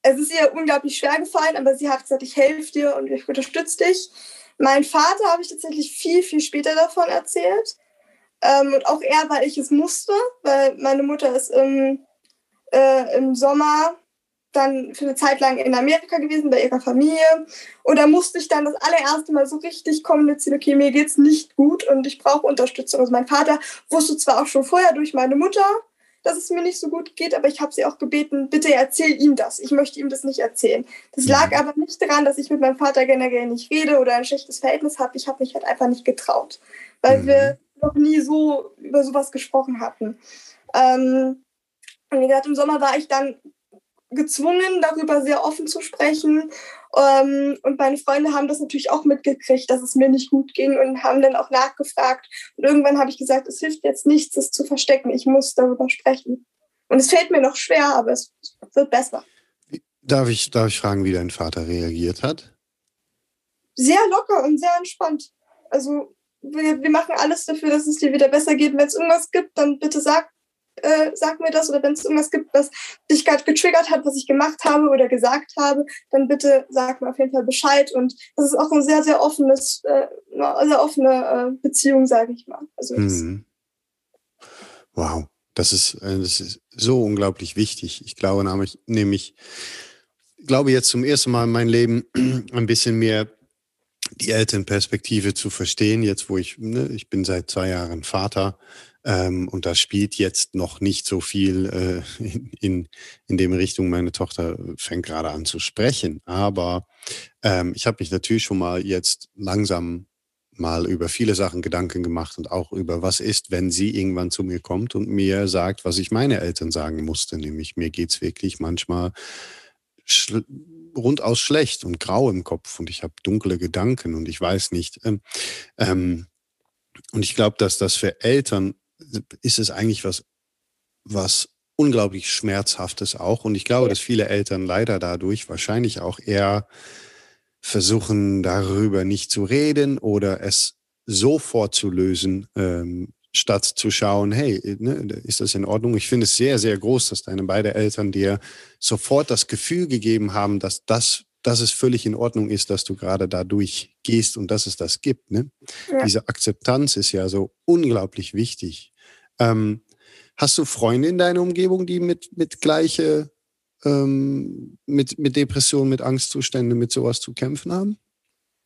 es ist ihr unglaublich schwer gefallen, aber sie hat gesagt, ich helfe dir und ich unterstütze dich. Mein Vater habe ich tatsächlich viel, viel später davon erzählt. Ähm, und auch er, weil ich es musste, weil meine Mutter ist im, äh, im Sommer dann für eine Zeit lang in Amerika gewesen bei ihrer Familie. Und da musste ich dann das allererste Mal so richtig kommunizieren, okay, mir geht's nicht gut und ich brauche Unterstützung. Also mein Vater wusste zwar auch schon vorher durch meine Mutter, dass es mir nicht so gut geht, aber ich habe sie auch gebeten, bitte erzähl ihm das. Ich möchte ihm das nicht erzählen. Das lag mhm. aber nicht daran, dass ich mit meinem Vater generell nicht rede oder ein schlechtes Verhältnis habe. Ich habe mich halt einfach nicht getraut, weil mhm. wir noch nie so über sowas gesprochen hatten. Ähm, und wie gesagt, im Sommer war ich dann gezwungen, darüber sehr offen zu sprechen. Ähm, und meine Freunde haben das natürlich auch mitgekriegt, dass es mir nicht gut ging und haben dann auch nachgefragt. Und irgendwann habe ich gesagt, es hilft jetzt nichts, es zu verstecken. Ich muss darüber sprechen. Und es fällt mir noch schwer, aber es wird besser. Darf ich, darf ich fragen, wie dein Vater reagiert hat? Sehr locker und sehr entspannt. Also wir, wir machen alles dafür, dass es dir wieder besser geht. Wenn es irgendwas gibt, dann bitte sag äh, sag mir das oder wenn es irgendwas gibt, was dich gerade getriggert hat, was ich gemacht habe oder gesagt habe, dann bitte sag mir auf jeden Fall Bescheid. Und das ist auch ein sehr, sehr offenes, äh, sehr offene äh, Beziehung, sage ich mal. Also mhm. Wow, das ist, äh, das ist so unglaublich wichtig. Ich glaube nämlich, nämlich glaube jetzt zum ersten Mal in meinem Leben (clears throat) ein bisschen mehr die Elternperspektive zu verstehen, jetzt wo ich, ne, ich bin seit zwei Jahren Vater ähm, und da spielt jetzt noch nicht so viel äh, in, in, dem Richtung. Meine Tochter fängt gerade an zu sprechen. Aber ähm, ich habe mich natürlich schon mal jetzt langsam mal über viele Sachen Gedanken gemacht und auch über was ist, wenn sie irgendwann zu mir kommt und mir sagt, was ich meine Eltern sagen musste, nämlich mir geht's wirklich manchmal schl rundaus schlecht und grau im Kopf und ich habe dunkle Gedanken und ich weiß nicht. Ähm, ähm, und ich glaube, dass das für Eltern ist es eigentlich was, was unglaublich Schmerzhaftes auch. Und ich glaube, dass viele Eltern leider dadurch wahrscheinlich auch eher versuchen, darüber nicht zu reden oder es sofort zu lösen, ähm, statt zu schauen, hey, ne, ist das in Ordnung? Ich finde es sehr, sehr groß, dass deine beiden Eltern dir sofort das Gefühl gegeben haben, dass das, dass es völlig in Ordnung ist, dass du gerade dadurch gehst und dass es das gibt. Ne? Ja. Diese Akzeptanz ist ja so unglaublich wichtig. Ähm, hast du Freunde in deiner Umgebung, die mit, mit gleiche, ähm, mit, mit Depressionen, mit Angstzuständen, mit sowas zu kämpfen haben?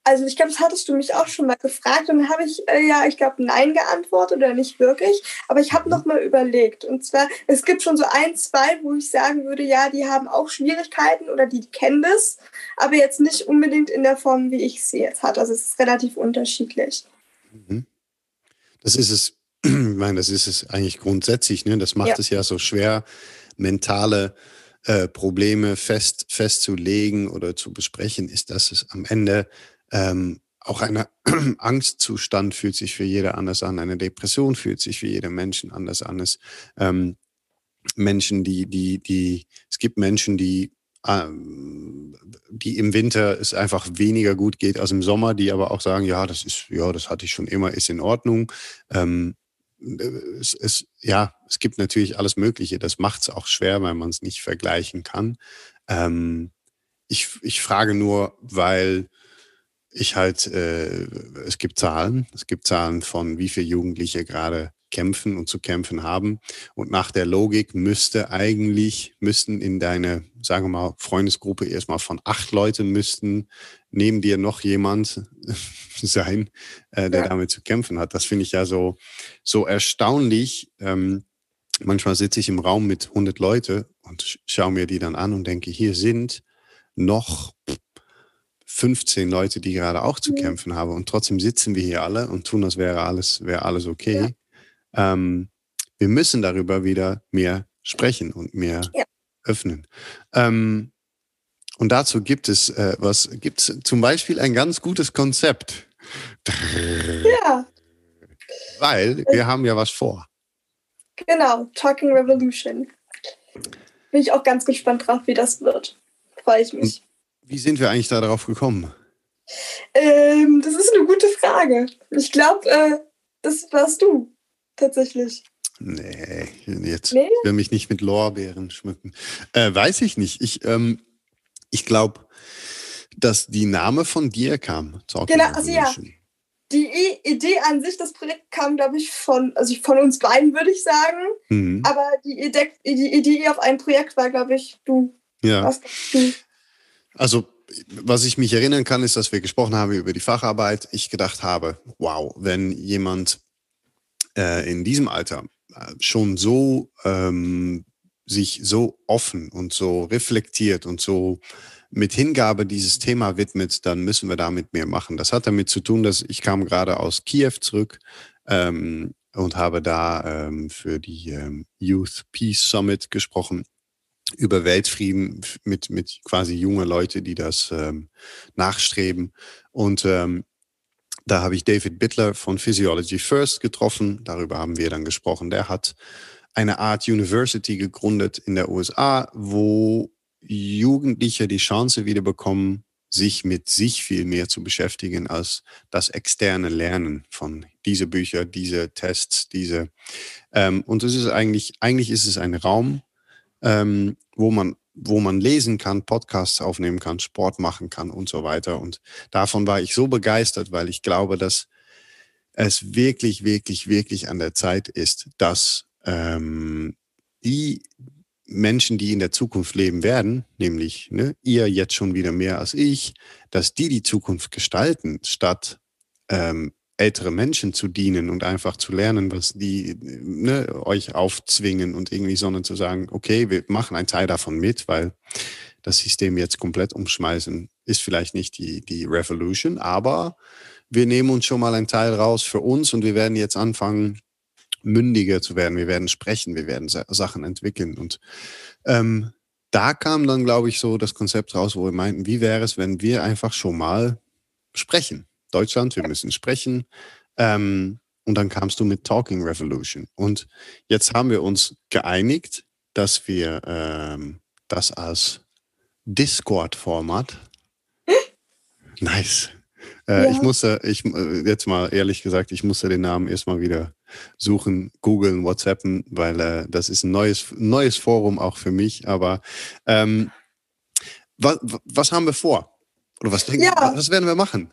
Also ich glaube, das hattest du mich auch schon mal gefragt und dann habe ich äh, ja, ich glaube, nein geantwortet oder nicht wirklich. Aber ich habe mhm. noch mal überlegt. Und zwar, es gibt schon so ein, zwei, wo ich sagen würde, ja, die haben auch Schwierigkeiten oder die kennen das, aber jetzt nicht unbedingt in der Form, wie ich sie jetzt hatte. Also es ist relativ unterschiedlich. Mhm. Das ist es ich meine, das ist es eigentlich grundsätzlich. Ne? Das macht ja. es ja so schwer, mentale äh, Probleme fest, festzulegen oder zu besprechen, ist, dass es am Ende ähm, auch ein (clears throat) Angstzustand fühlt sich für jeder anders an. Eine Depression fühlt sich für jeden Menschen anders an. Es, ähm, Menschen, die, die, die, es gibt Menschen, die ähm, die im Winter es einfach weniger gut geht als im Sommer, die aber auch sagen, ja, das ist, ja, das hatte ich schon immer, ist in Ordnung. Ähm, es, es, ja, es gibt natürlich alles Mögliche. Das macht es auch schwer, weil man es nicht vergleichen kann. Ähm, ich, ich frage nur, weil ich halt, äh, es gibt Zahlen, es gibt Zahlen von wie viele Jugendliche gerade kämpfen und zu kämpfen haben. Und nach der Logik müsste eigentlich, müssten in deine, sagen wir mal, Freundesgruppe erstmal von acht Leuten müssten neben dir noch jemand (laughs) sein, äh, der ja. damit zu kämpfen hat. Das finde ich ja so, so erstaunlich. Ähm, manchmal sitze ich im Raum mit 100 Leute und schaue mir die dann an und denke, hier sind noch 15 Leute, die gerade auch zu mhm. kämpfen haben und trotzdem sitzen wir hier alle und tun, als wäre alles, wäre alles okay. Ja ähm, wir müssen darüber wieder mehr sprechen und mehr ja. öffnen. Ähm, und dazu gibt es äh, was, gibt es zum Beispiel ein ganz gutes Konzept. Ja. Weil wir haben ja was vor. Genau, Talking Revolution. Bin ich auch ganz gespannt drauf, wie das wird. Freue ich mich. Wie sind wir eigentlich darauf gekommen? Ähm, das ist eine gute Frage. Ich glaube, äh, das warst du tatsächlich. Nee, jetzt nee? will mich nicht mit Lorbeeren schmücken. Äh, weiß ich nicht. Ich, ähm, ich glaube, dass die Name von dir kam. Genau, also ja. Die Idee an sich, das Projekt kam, glaube ich, von, also von uns beiden, würde ich sagen. Mhm. Aber die Idee, die Idee auf ein Projekt war, glaube ich, du. Ja. Du. Also was ich mich erinnern kann, ist, dass wir gesprochen haben über die Facharbeit. Ich gedacht habe, wow, wenn jemand äh, in diesem Alter äh, schon so ähm, sich so offen und so reflektiert und so mit Hingabe dieses Thema widmet, dann müssen wir damit mehr machen. Das hat damit zu tun, dass ich kam gerade aus Kiew zurück ähm, und habe da ähm, für die ähm, Youth Peace Summit gesprochen über Weltfrieden mit, mit quasi junge Leute, die das ähm, nachstreben. Und ähm, da habe ich David Bittler von Physiology First getroffen. Darüber haben wir dann gesprochen. Der hat eine Art University gegründet in der USA, wo Jugendliche die Chance wieder bekommen, sich mit sich viel mehr zu beschäftigen als das externe Lernen von diese Bücher, diese Tests, diese. Ähm, und es ist eigentlich, eigentlich ist es ein Raum, ähm, wo man wo man lesen kann, Podcasts aufnehmen kann, Sport machen kann und so weiter. Und davon war ich so begeistert, weil ich glaube, dass es wirklich, wirklich, wirklich an der Zeit ist, dass ähm, die Menschen, die in der Zukunft leben werden, nämlich ne, ihr jetzt schon wieder mehr als ich, dass die die Zukunft gestalten, statt ähm, ältere Menschen zu dienen und einfach zu lernen, was die ne, euch aufzwingen und irgendwie, sondern zu sagen, okay, wir machen einen Teil davon mit, weil das System jetzt komplett umschmeißen ist vielleicht nicht die, die Revolution, aber wir nehmen uns schon mal einen Teil raus für uns und wir werden jetzt anfangen, mündiger zu werden. Wir werden sprechen, wir werden Sachen entwickeln und ähm, da kam dann, glaube ich, so das Konzept raus, wo wir meinten, wie wäre es, wenn wir einfach schon mal sprechen? Deutschland, wir müssen sprechen. Ähm, und dann kamst du mit Talking Revolution. Und jetzt haben wir uns geeinigt, dass wir ähm, das als Discord-Format. (laughs) nice. Äh, ja. Ich musste, ich äh, jetzt mal ehrlich gesagt, ich musste den Namen erstmal wieder suchen, googeln, WhatsAppen, weil äh, das ist ein neues, neues Forum auch für mich. Aber ähm, was, was haben wir vor? Oder was denken, ja. was werden wir machen?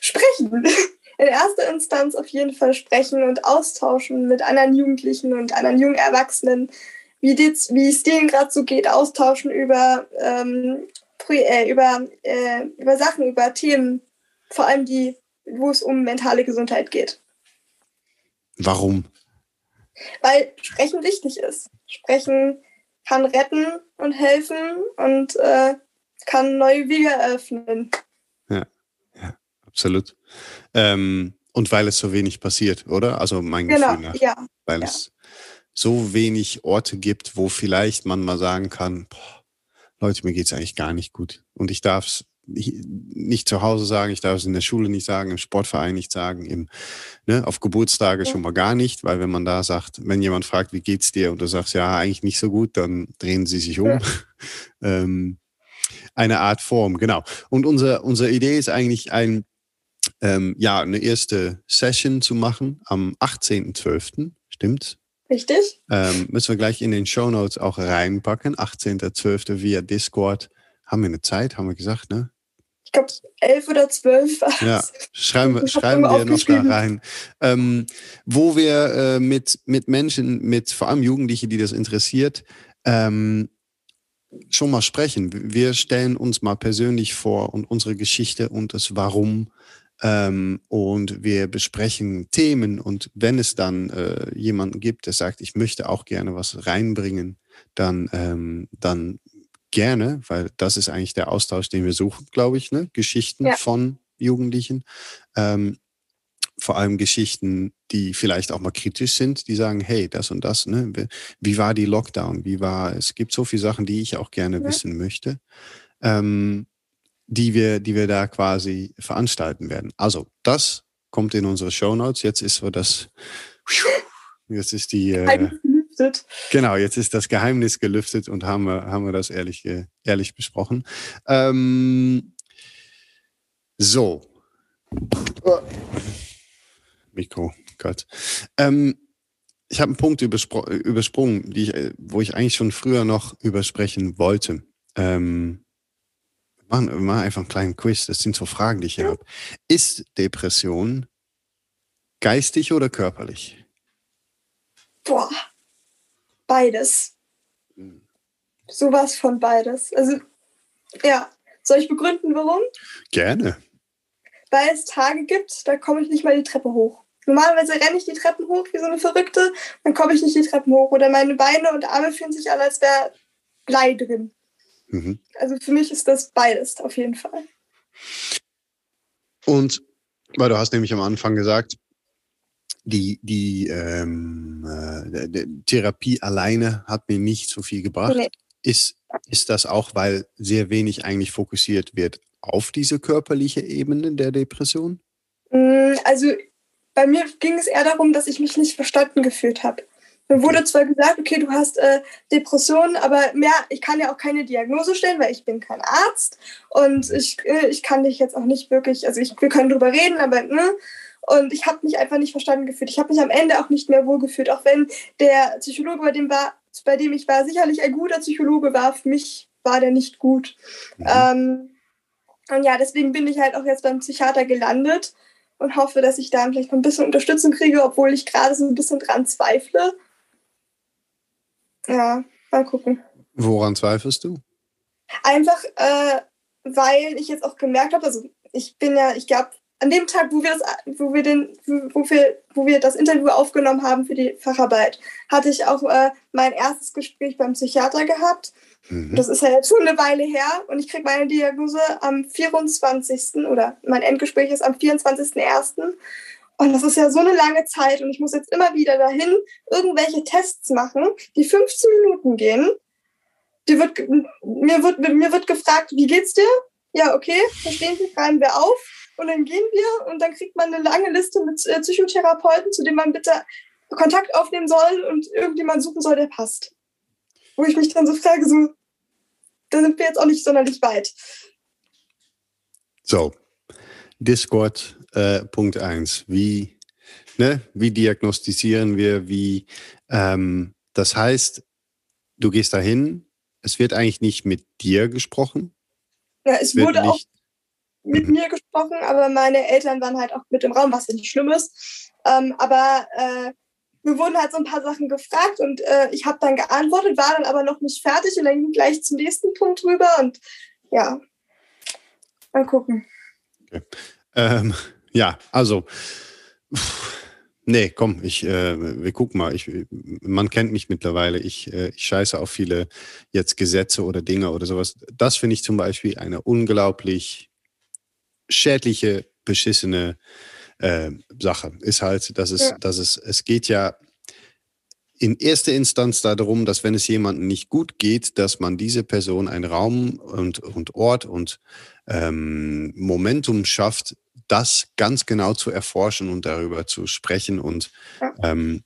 sprechen. (laughs) In erster Instanz auf jeden Fall sprechen und austauschen mit anderen Jugendlichen und anderen jungen Erwachsenen, wie, die, wie es denen gerade so geht, austauschen über, ähm, äh, über, äh, über Sachen, über Themen, vor allem die, wo es um mentale Gesundheit geht. Warum? Weil Sprechen wichtig ist. Sprechen kann retten und helfen und äh, kann neue Wege eröffnen absolut. Ähm, und weil es so wenig passiert, oder? Also mein genau, Gefühl nach. Ja, weil ja. es so wenig Orte gibt, wo vielleicht man mal sagen kann, boah, Leute, mir geht es eigentlich gar nicht gut. Und ich darf es nicht zu Hause sagen, ich darf es in der Schule nicht sagen, im Sportverein nicht sagen, im, ne, auf Geburtstage ja. schon mal gar nicht, weil wenn man da sagt, wenn jemand fragt, wie geht's dir und du sagst, ja, eigentlich nicht so gut, dann drehen sie sich um. Ja. (laughs) ähm, eine Art Form, genau. Und unser, unsere Idee ist eigentlich ein, ähm, ja, eine erste Session zu machen am 18.12. Stimmt's? Richtig. Ähm, müssen wir gleich in den Show Notes auch reinpacken. 18.12. via Discord. Haben wir eine Zeit, haben wir gesagt, ne? Ich glaube, elf oder zwölf. Ja, schreiben, wir, schreiben wir noch da rein. Ähm, wo wir äh, mit, mit Menschen, mit vor allem Jugendliche, die das interessiert, ähm, schon mal sprechen. Wir stellen uns mal persönlich vor und unsere Geschichte und das Warum ähm, und wir besprechen Themen und wenn es dann äh, jemanden gibt, der sagt, ich möchte auch gerne was reinbringen, dann, ähm, dann gerne, weil das ist eigentlich der Austausch, den wir suchen, glaube ich, ne? Geschichten ja. von Jugendlichen. Ähm, vor allem Geschichten, die vielleicht auch mal kritisch sind, die sagen, hey, das und das, ne? Wie war die Lockdown? Wie war, es gibt so viele Sachen, die ich auch gerne ja. wissen möchte. Ähm, die wir, die wir da quasi veranstalten werden. Also, das kommt in unsere Show Notes. Jetzt ist so das, jetzt ist die, äh, genau, jetzt ist das Geheimnis gelüftet und haben wir, haben wir das ehrlich, ehrlich besprochen. Ähm, so. Mikro, Gott. Ähm, ich habe einen Punkt übersprungen, ich, wo ich eigentlich schon früher noch übersprechen wollte. Ähm, machen, wir machen einfach einen kleinen Quiz. Das sind so Fragen, die ich hier habe. Ist Depression geistig oder körperlich? Boah, beides. Hm. Sowas von beides. Also, ja. Soll ich begründen, warum? Gerne. Weil es Tage gibt, da komme ich nicht mal die Treppe hoch. Normalerweise renne ich die Treppen hoch wie so eine Verrückte, dann komme ich nicht die Treppen hoch. Oder meine Beine und Arme fühlen sich an, als wäre Blei drin. Mhm. Also für mich ist das beides auf jeden Fall. Und weil du hast nämlich am Anfang gesagt, die, die, ähm, äh, die Therapie alleine hat mir nicht so viel gebracht. Nee. Ist, ist das auch, weil sehr wenig eigentlich fokussiert wird auf diese körperliche Ebene der Depression? Mm, also bei mir ging es eher darum, dass ich mich nicht verstanden gefühlt habe. Mir wurde zwar gesagt, okay, du hast äh, Depressionen, aber mehr, ich kann ja auch keine Diagnose stellen, weil ich bin kein Arzt und ich, äh, ich kann dich jetzt auch nicht wirklich, also ich, wir können drüber reden, aber ne? Und ich habe mich einfach nicht verstanden gefühlt. Ich habe mich am Ende auch nicht mehr wohlgefühlt, auch wenn der Psychologe, bei dem, war, bei dem ich war, sicherlich ein guter Psychologe war, für mich war der nicht gut. Mhm. Ähm, und ja, deswegen bin ich halt auch jetzt beim Psychiater gelandet und hoffe, dass ich da vielleicht noch ein bisschen Unterstützung kriege, obwohl ich gerade so ein bisschen dran zweifle. Ja, mal gucken. Woran zweifelst du? Einfach, äh, weil ich jetzt auch gemerkt habe, also ich bin ja, ich glaube, an dem Tag, wo wir das, wo wir den, wo wir, wo wir das Interview aufgenommen haben für die Facharbeit, hatte ich auch äh, mein erstes Gespräch beim Psychiater gehabt. Mhm. Das ist ja jetzt schon eine Weile her und ich kriege meine Diagnose am 24. oder mein Endgespräch ist am 24.01. Und das ist ja so eine lange Zeit und ich muss jetzt immer wieder dahin irgendwelche Tests machen, die 15 Minuten gehen. Die wird, mir, wird, mir wird gefragt, wie geht's dir? Ja, okay, verstehen Sie, schreiben wir auf. Und dann gehen wir und dann kriegt man eine lange Liste mit äh, Psychotherapeuten, zu denen man bitte Kontakt aufnehmen soll und irgendjemand suchen soll, der passt. Wo ich mich dann so frage, so, da sind wir jetzt auch nicht sonderlich weit. So, Discord äh, Punkt 1. Wie, ne, wie diagnostizieren wir, wie, ähm, das heißt, du gehst dahin, es wird eigentlich nicht mit dir gesprochen. Ja, es, es wurde auch mit mir gesprochen, aber meine Eltern waren halt auch mit im Raum, was ja nicht schlimm ist. Ähm, aber äh, mir wurden halt so ein paar Sachen gefragt und äh, ich habe dann geantwortet, war dann aber noch nicht fertig und dann ging gleich zum nächsten Punkt rüber und ja, mal gucken. Okay. Ähm, ja, also, nee, komm, ich, äh, wir gucken mal. Ich, man kennt mich mittlerweile. Ich, äh, ich scheiße auf viele jetzt Gesetze oder Dinge oder sowas. Das finde ich zum Beispiel eine unglaublich schädliche, beschissene äh, Sache. Ist halt, dass es, ja. dass es, es geht ja, in erster Instanz darum, dass wenn es jemandem nicht gut geht, dass man diese Person einen Raum und, und Ort und ähm, Momentum schafft, das ganz genau zu erforschen und darüber zu sprechen und ähm,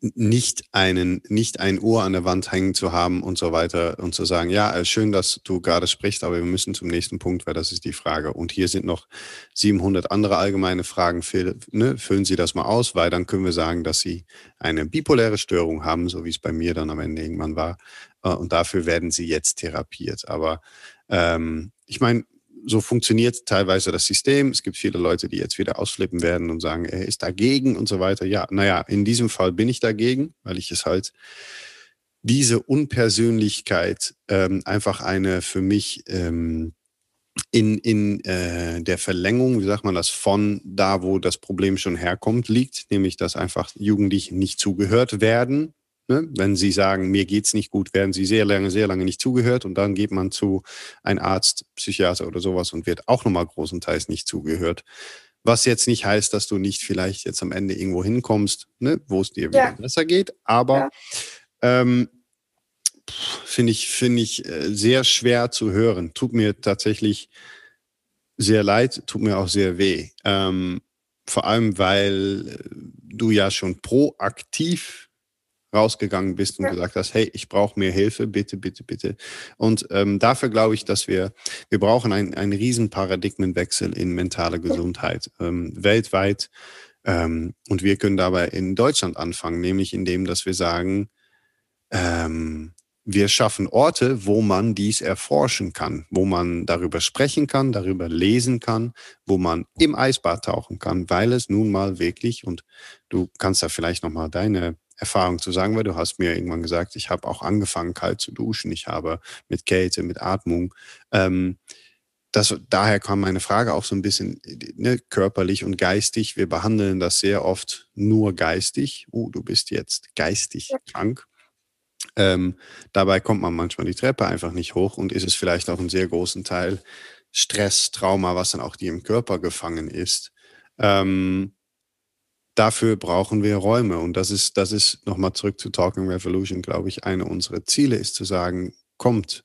nicht einen, nicht ein Ohr an der Wand hängen zu haben und so weiter und zu sagen, ja, äh, schön, dass du gerade sprichst, aber wir müssen zum nächsten Punkt, weil das ist die Frage. Und hier sind noch 700 andere allgemeine Fragen. Ne, füllen Sie das mal aus, weil dann können wir sagen, dass Sie eine bipoläre Störung haben, so wie es bei mir dann am Ende irgendwann war. Äh, und dafür werden Sie jetzt therapiert. Aber ähm, ich meine, so funktioniert teilweise das System. Es gibt viele Leute, die jetzt wieder ausflippen werden und sagen, er ist dagegen und so weiter. Ja, naja, in diesem Fall bin ich dagegen, weil ich es halt diese Unpersönlichkeit ähm, einfach eine für mich ähm, in, in äh, der Verlängerung, wie sagt man das, von da, wo das Problem schon herkommt, liegt, nämlich dass einfach Jugendliche nicht zugehört werden? Wenn Sie sagen, mir geht's nicht gut, werden Sie sehr lange, sehr lange nicht zugehört und dann geht man zu einem Arzt, Psychiater oder sowas und wird auch nochmal großenteils nicht zugehört. Was jetzt nicht heißt, dass du nicht vielleicht jetzt am Ende irgendwo hinkommst, ne, wo es dir wieder ja. besser geht, aber ja. ähm, finde ich, finde ich äh, sehr schwer zu hören. Tut mir tatsächlich sehr leid, tut mir auch sehr weh. Ähm, vor allem, weil äh, du ja schon proaktiv rausgegangen bist und ja. gesagt hast, hey, ich brauche mehr Hilfe, bitte, bitte, bitte. Und ähm, dafür glaube ich, dass wir, wir brauchen einen, einen riesen Paradigmenwechsel in mentale Gesundheit ähm, weltweit. Ähm, und wir können dabei in Deutschland anfangen, nämlich indem, dass wir sagen, ähm, wir schaffen Orte, wo man dies erforschen kann, wo man darüber sprechen kann, darüber lesen kann, wo man im Eisbad tauchen kann, weil es nun mal wirklich, und du kannst da vielleicht nochmal deine Erfahrung zu sagen, weil du hast mir irgendwann gesagt, ich habe auch angefangen, kalt zu duschen. Ich habe mit Kälte, mit Atmung. Ähm, das, daher kam meine Frage auch so ein bisschen ne, körperlich und geistig. Wir behandeln das sehr oft nur geistig. Oh, du bist jetzt geistig krank. Ähm, dabei kommt man manchmal die Treppe einfach nicht hoch und ist es vielleicht auch einen sehr großen Teil Stress, Trauma, was dann auch dir im Körper gefangen ist. Ähm, dafür brauchen wir Räume. Und das ist, das ist nochmal zurück zu Talking Revolution, glaube ich, eine unserer Ziele ist zu sagen, kommt,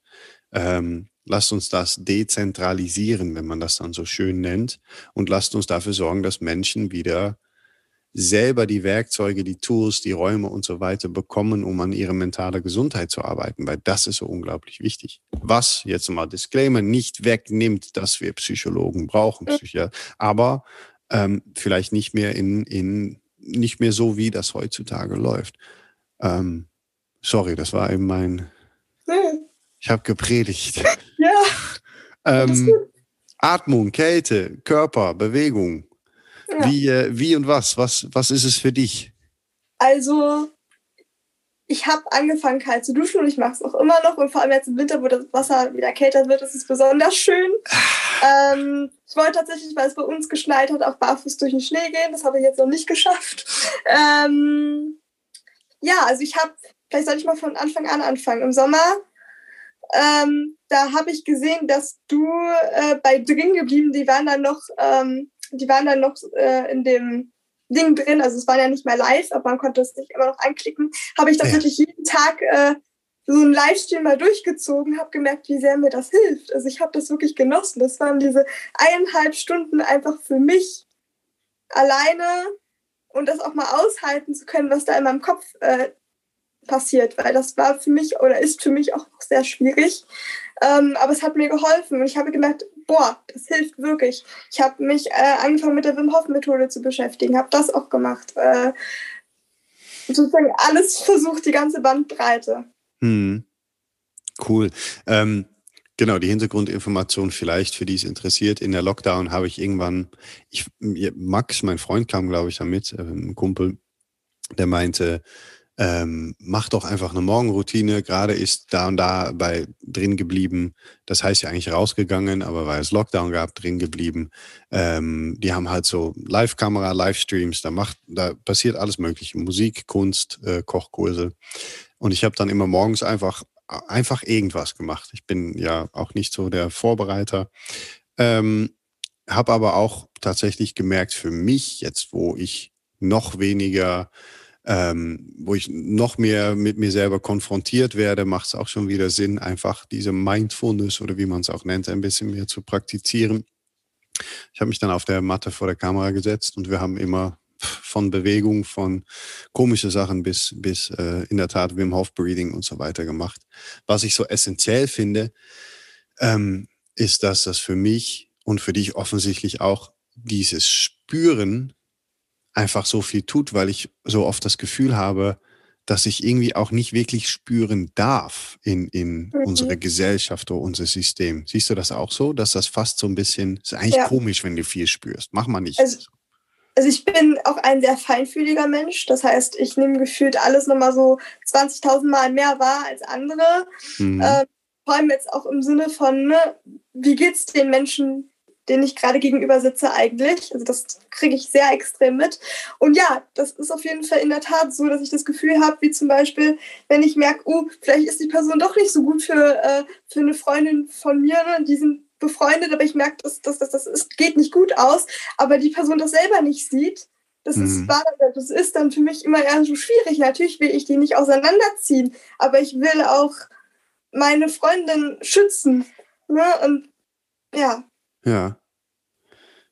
ähm, lasst uns das dezentralisieren, wenn man das dann so schön nennt, und lasst uns dafür sorgen, dass Menschen wieder selber die Werkzeuge, die Tools, die Räume und so weiter bekommen, um an ihre mentale Gesundheit zu arbeiten, weil das ist so unglaublich wichtig. Was jetzt mal Disclaimer nicht wegnimmt, dass wir Psychologen brauchen, Psychiater, aber ähm, vielleicht nicht mehr in, in, nicht mehr so, wie das heutzutage läuft. Ähm, sorry, das war eben mein. Ich habe gepredigt. (laughs) Ja. ähm, Atmung, Kälte, Körper, Bewegung. Ja. Wie, äh, wie und was? was? Was ist es für dich? Also, ich habe angefangen kalt zu duschen und ich mache es auch immer noch. Und vor allem jetzt im Winter, wo das Wasser wieder kälter wird, ist es besonders schön. ähm, ich wollte tatsächlich, weil es bei uns geschneit hat, auch barfuß durch den Schnee gehen. Das habe ich jetzt noch nicht geschafft. (laughs) Ähm, ja, also ich habe, vielleicht sollte ich mal von Anfang an anfangen. Im Sommer, ähm, da habe ich gesehen, dass du äh, bei drin geblieben, die waren dann noch, ähm, die waren dann noch äh, in dem Ding drin. Also es war ja nicht mehr live, aber man konnte es sich immer noch anklicken. Habe ich tatsächlich ja. jeden Tag äh, so einen Livestream mal durchgezogen, habe gemerkt, wie sehr mir das hilft. Also ich habe das wirklich genossen. Das waren diese eineinhalb Stunden einfach für mich alleine und das auch mal aushalten zu können, was da in meinem Kopf äh, passiert, weil das war für mich oder ist für mich auch noch sehr schwierig. Ähm, aber es hat mir geholfen und ich habe gemerkt, boah, das hilft wirklich. Ich habe mich äh, angefangen mit der Wim Hof Methode zu beschäftigen, habe das auch gemacht. Äh, sozusagen alles versucht, die ganze Bandbreite. Hm. Cool. Ähm, genau, die Hintergrundinformation vielleicht, für die es interessiert. In der Lockdown habe ich irgendwann, ich, Max, mein Freund, kam, glaube ich, damit, äh, ein Kumpel, der meinte, ähm, mach doch einfach eine Morgenroutine. Gerade ist da und da bei drin geblieben. Das heißt ja eigentlich rausgegangen, aber weil es Lockdown gab, drin geblieben. Ähm, die haben halt so Live-Kamera, Livestreams. Da macht, da passiert alles Mögliche: Musik, Kunst, äh, Kochkurse. Und ich habe dann immer morgens einfach einfach irgendwas gemacht. Ich bin ja auch nicht so der Vorbereiter. Ähm, habe aber auch tatsächlich gemerkt für mich jetzt, wo ich noch weniger ähm, wo ich noch mehr mit mir selber konfrontiert werde, macht es auch schon wieder Sinn, einfach diese Mindfulness oder wie man es auch nennt, ein bisschen mehr zu praktizieren. Ich habe mich dann auf der Matte vor der Kamera gesetzt und wir haben immer von Bewegung, von komische Sachen bis, bis äh, in der Tat Wim Hof Breathing und so weiter gemacht. Was ich so essentiell finde, ähm, ist, dass das für mich und für dich offensichtlich auch dieses Spüren einfach so viel tut, weil ich so oft das Gefühl habe, dass ich irgendwie auch nicht wirklich spüren darf in, in mhm. unsere Gesellschaft oder unser System. Siehst du das auch so, dass das fast so ein bisschen, ist eigentlich ja. komisch, wenn du viel spürst. Mach mal nicht. Also, also ich bin auch ein sehr feinfühliger Mensch. Das heißt, ich nehme gefühlt alles nochmal so 20.000 Mal mehr wahr als andere. Mhm. Ähm, vor allem jetzt auch im Sinne von, ne, wie geht es den Menschen, denen ich gerade gegenüber sitze eigentlich. Also das kriege ich sehr extrem mit. Und ja, das ist auf jeden Fall in der Tat so, dass ich das Gefühl habe, wie zum Beispiel, wenn ich merke, oh, vielleicht ist die Person doch nicht so gut für, äh, für eine Freundin von mir, ne? die sind befreundet, aber ich merke, dass, dass, dass, das ist, geht nicht gut aus, aber die Person das selber nicht sieht. Das, mhm. ist, das ist dann für mich immer eher so schwierig. Natürlich will ich die nicht auseinanderziehen, aber ich will auch meine Freundin schützen. Ne? Und ja. Ja.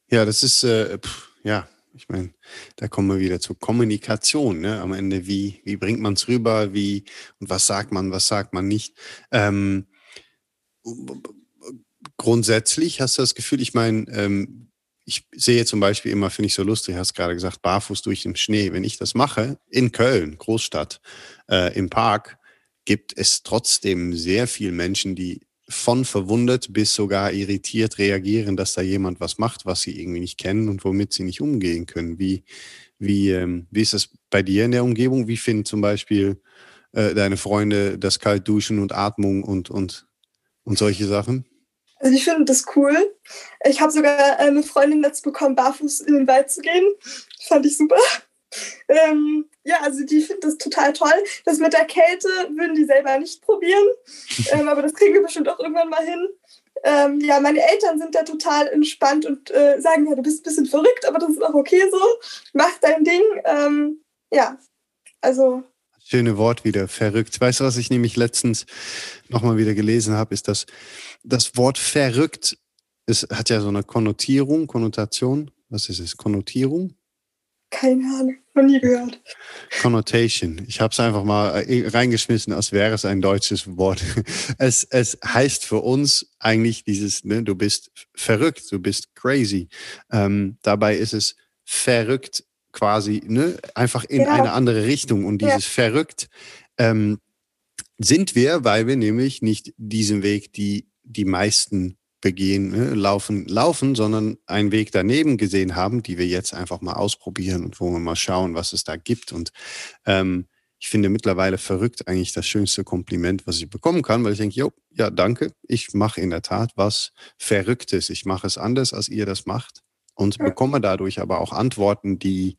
Ja, das ist, äh, pff, ja, ich meine, da kommen wir wieder zur Kommunikation. Ne? Am Ende, wie, wie bringt man es rüber, wie und was sagt man, was sagt man nicht. Ähm, grundsätzlich hast du das Gefühl, ich meine, ähm, ich sehe zum Beispiel immer, finde ich so lustig, hast gerade gesagt, barfuß durch den Schnee. Wenn ich das mache, in Köln, Großstadt, äh, im Park, gibt es trotzdem sehr viele Menschen, die von verwundert bis sogar irritiert reagieren, dass da jemand was macht, was sie irgendwie nicht kennen und womit sie nicht umgehen können. Wie, wie, ähm, wie ist das bei dir in der Umgebung? Wie finden zum Beispiel äh, deine Freunde das Kaltduschen und Atmung und, und, und solche Sachen? Also ich finde das cool. Ich habe sogar eine Freundin dazu bekommen, barfuß in den Wald zu gehen. Fand ich super. Ähm, also die finden das total toll. Das mit der Kälte würden die selber nicht probieren, (laughs) ähm, aber das kriegen wir bestimmt auch irgendwann mal hin. Ähm, ja, meine Eltern sind da total entspannt und äh, sagen, ja, du bist ein bisschen verrückt, aber das ist auch okay so. Mach dein Ding. Ähm, ja, also. Schöne Wort wieder, verrückt. Weißt du, was ich nämlich letztens nochmal wieder gelesen habe, ist, dass das Wort verrückt, es hat ja so eine Konnotierung, Konnotation. Was ist es? Konnotierung? Keine Ahnung, noch nie gehört. Connotation. Ich habe es einfach mal äh, reingeschmissen, als wäre es ein deutsches Wort. (laughs) Es, es heißt für uns eigentlich dieses, ne, du bist verrückt, du bist crazy. Ähm, dabei ist es verrückt quasi, ne, einfach in ja. eine andere Richtung. Und dieses ja. verrückt ähm, sind wir, weil wir nämlich nicht diesen Weg, die die meisten begehen, ne, laufen, laufen, sondern einen Weg daneben gesehen haben, die wir jetzt einfach mal ausprobieren und wo wir mal schauen, was es da gibt. Und ähm, ich finde mittlerweile verrückt eigentlich das schönste Kompliment, was ich bekommen kann, weil ich denke, jo, ja, danke, ich mache in der Tat was Verrücktes. Ich mache es anders, als ihr das macht und bekomme dadurch aber auch Antworten, die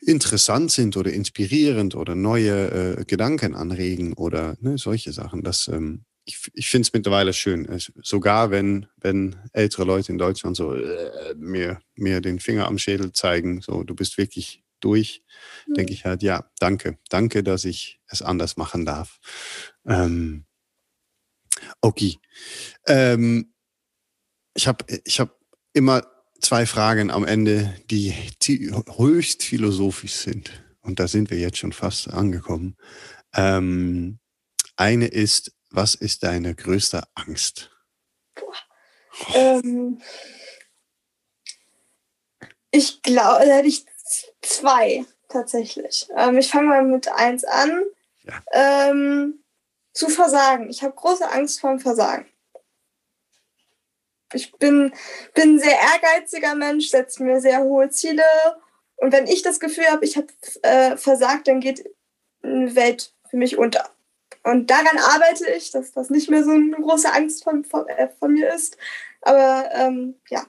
interessant sind oder inspirierend oder neue äh, Gedanken anregen oder ne, solche Sachen. Das ähm, ich, ich finde es mittlerweile schön. sogar wenn, wenn ältere Leute in Deutschland so äh, mir, mir den Finger am Schädel zeigen, so du bist wirklich durch, mhm. denke ich halt, ja, danke. Danke, dass ich es anders machen darf. Ähm, okay. Ähm, ich habe ich hab immer zwei Fragen am Ende, die höchst philosophisch sind. Und da sind wir jetzt schon fast angekommen. Ähm, eine ist, was ist deine größte Angst? Ähm, ich glaube, da hätte ich zwei tatsächlich. Ähm, ich fange mal mit eins an. Ja. Ähm, zu versagen. Ich habe große Angst vor dem Versagen. Ich bin, bin ein sehr ehrgeiziger Mensch, setze mir sehr hohe Ziele. Und wenn ich das Gefühl habe, ich habe äh, versagt, dann geht eine Welt für mich unter. Und daran arbeite ich, dass das nicht mehr so eine große Angst von, von, äh, von mir ist. Aber ähm, ja,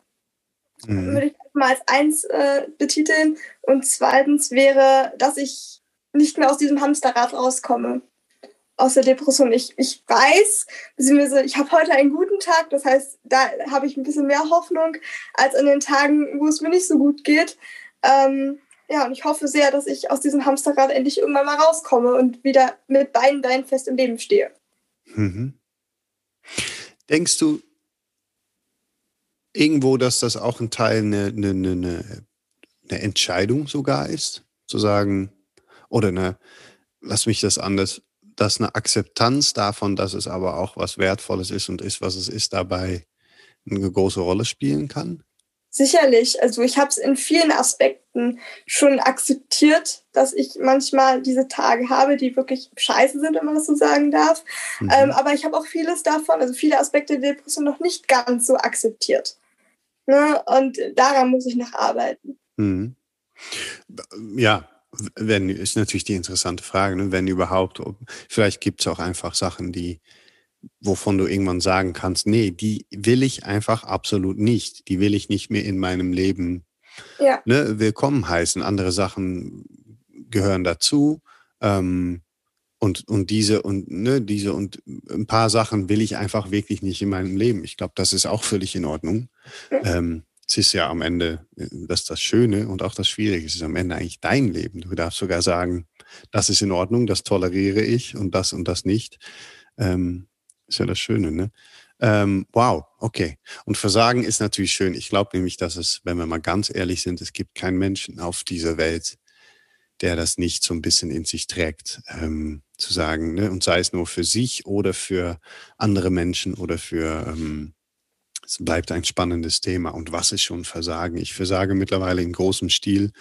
mhm. würde ich mal als eins äh, betiteln. Und zweitens wäre, dass ich nicht mehr aus diesem Hamsterrad rauskomme. Aus der Depression. Ich, ich weiß, ich habe heute einen guten Tag, das heißt, da habe ich ein bisschen mehr Hoffnung als an den Tagen, wo es mir nicht so gut geht. Ähm, ja, und ich hoffe sehr, dass ich aus diesem Hamsterrad endlich irgendwann mal rauskomme und wieder mit beiden Beinen fest im Leben stehe. Mhm. Denkst du irgendwo, dass das auch ein Teil eine, eine, eine, eine Entscheidung sogar ist? Zu sagen, oder eine, lass mich das anders, dass eine Akzeptanz davon, dass es aber auch was Wertvolles ist und ist, was es ist, dabei eine große Rolle spielen kann? Sicherlich. Also ich habe es in vielen Aspekten schon akzeptiert, dass ich manchmal diese Tage habe, die wirklich scheiße sind, wenn man das so sagen darf. Mhm. Ähm, aber ich habe auch vieles davon, also viele Aspekte der Depression noch nicht ganz so akzeptiert. Ne? Und daran muss ich noch arbeiten. Mhm. Ja, wenn, ist natürlich die interessante Frage, ne? wenn überhaupt. Vielleicht gibt es auch einfach Sachen, die, wovon du irgendwann sagen kannst, nee, die will ich einfach absolut nicht. Die will ich nicht mehr in meinem Leben ja. ne, willkommen heißen. Andere Sachen gehören dazu. Ähm, und, und diese und ne, diese und ein paar Sachen will ich einfach wirklich nicht in meinem Leben. Ich glaube, das ist auch völlig in Ordnung. Ähm, es ist ja am Ende, das ist das Schöne und auch das Schwierige. Es ist am Ende eigentlich dein Leben. Du darfst sogar sagen, das ist in Ordnung, das toleriere ich und das und das nicht. Ähm, ist ja das Schöne, ne? Ähm, wow, okay. Und Versagen ist natürlich schön. Ich glaube nämlich, dass es, wenn wir mal ganz ehrlich sind, es gibt keinen Menschen auf dieser Welt, der das nicht so ein bisschen in sich trägt, ähm, zu sagen, ne? und sei es nur für sich oder für andere Menschen oder für, ähm, es bleibt ein spannendes Thema. Und was ist schon Versagen? Ich versage mittlerweile in großem Stil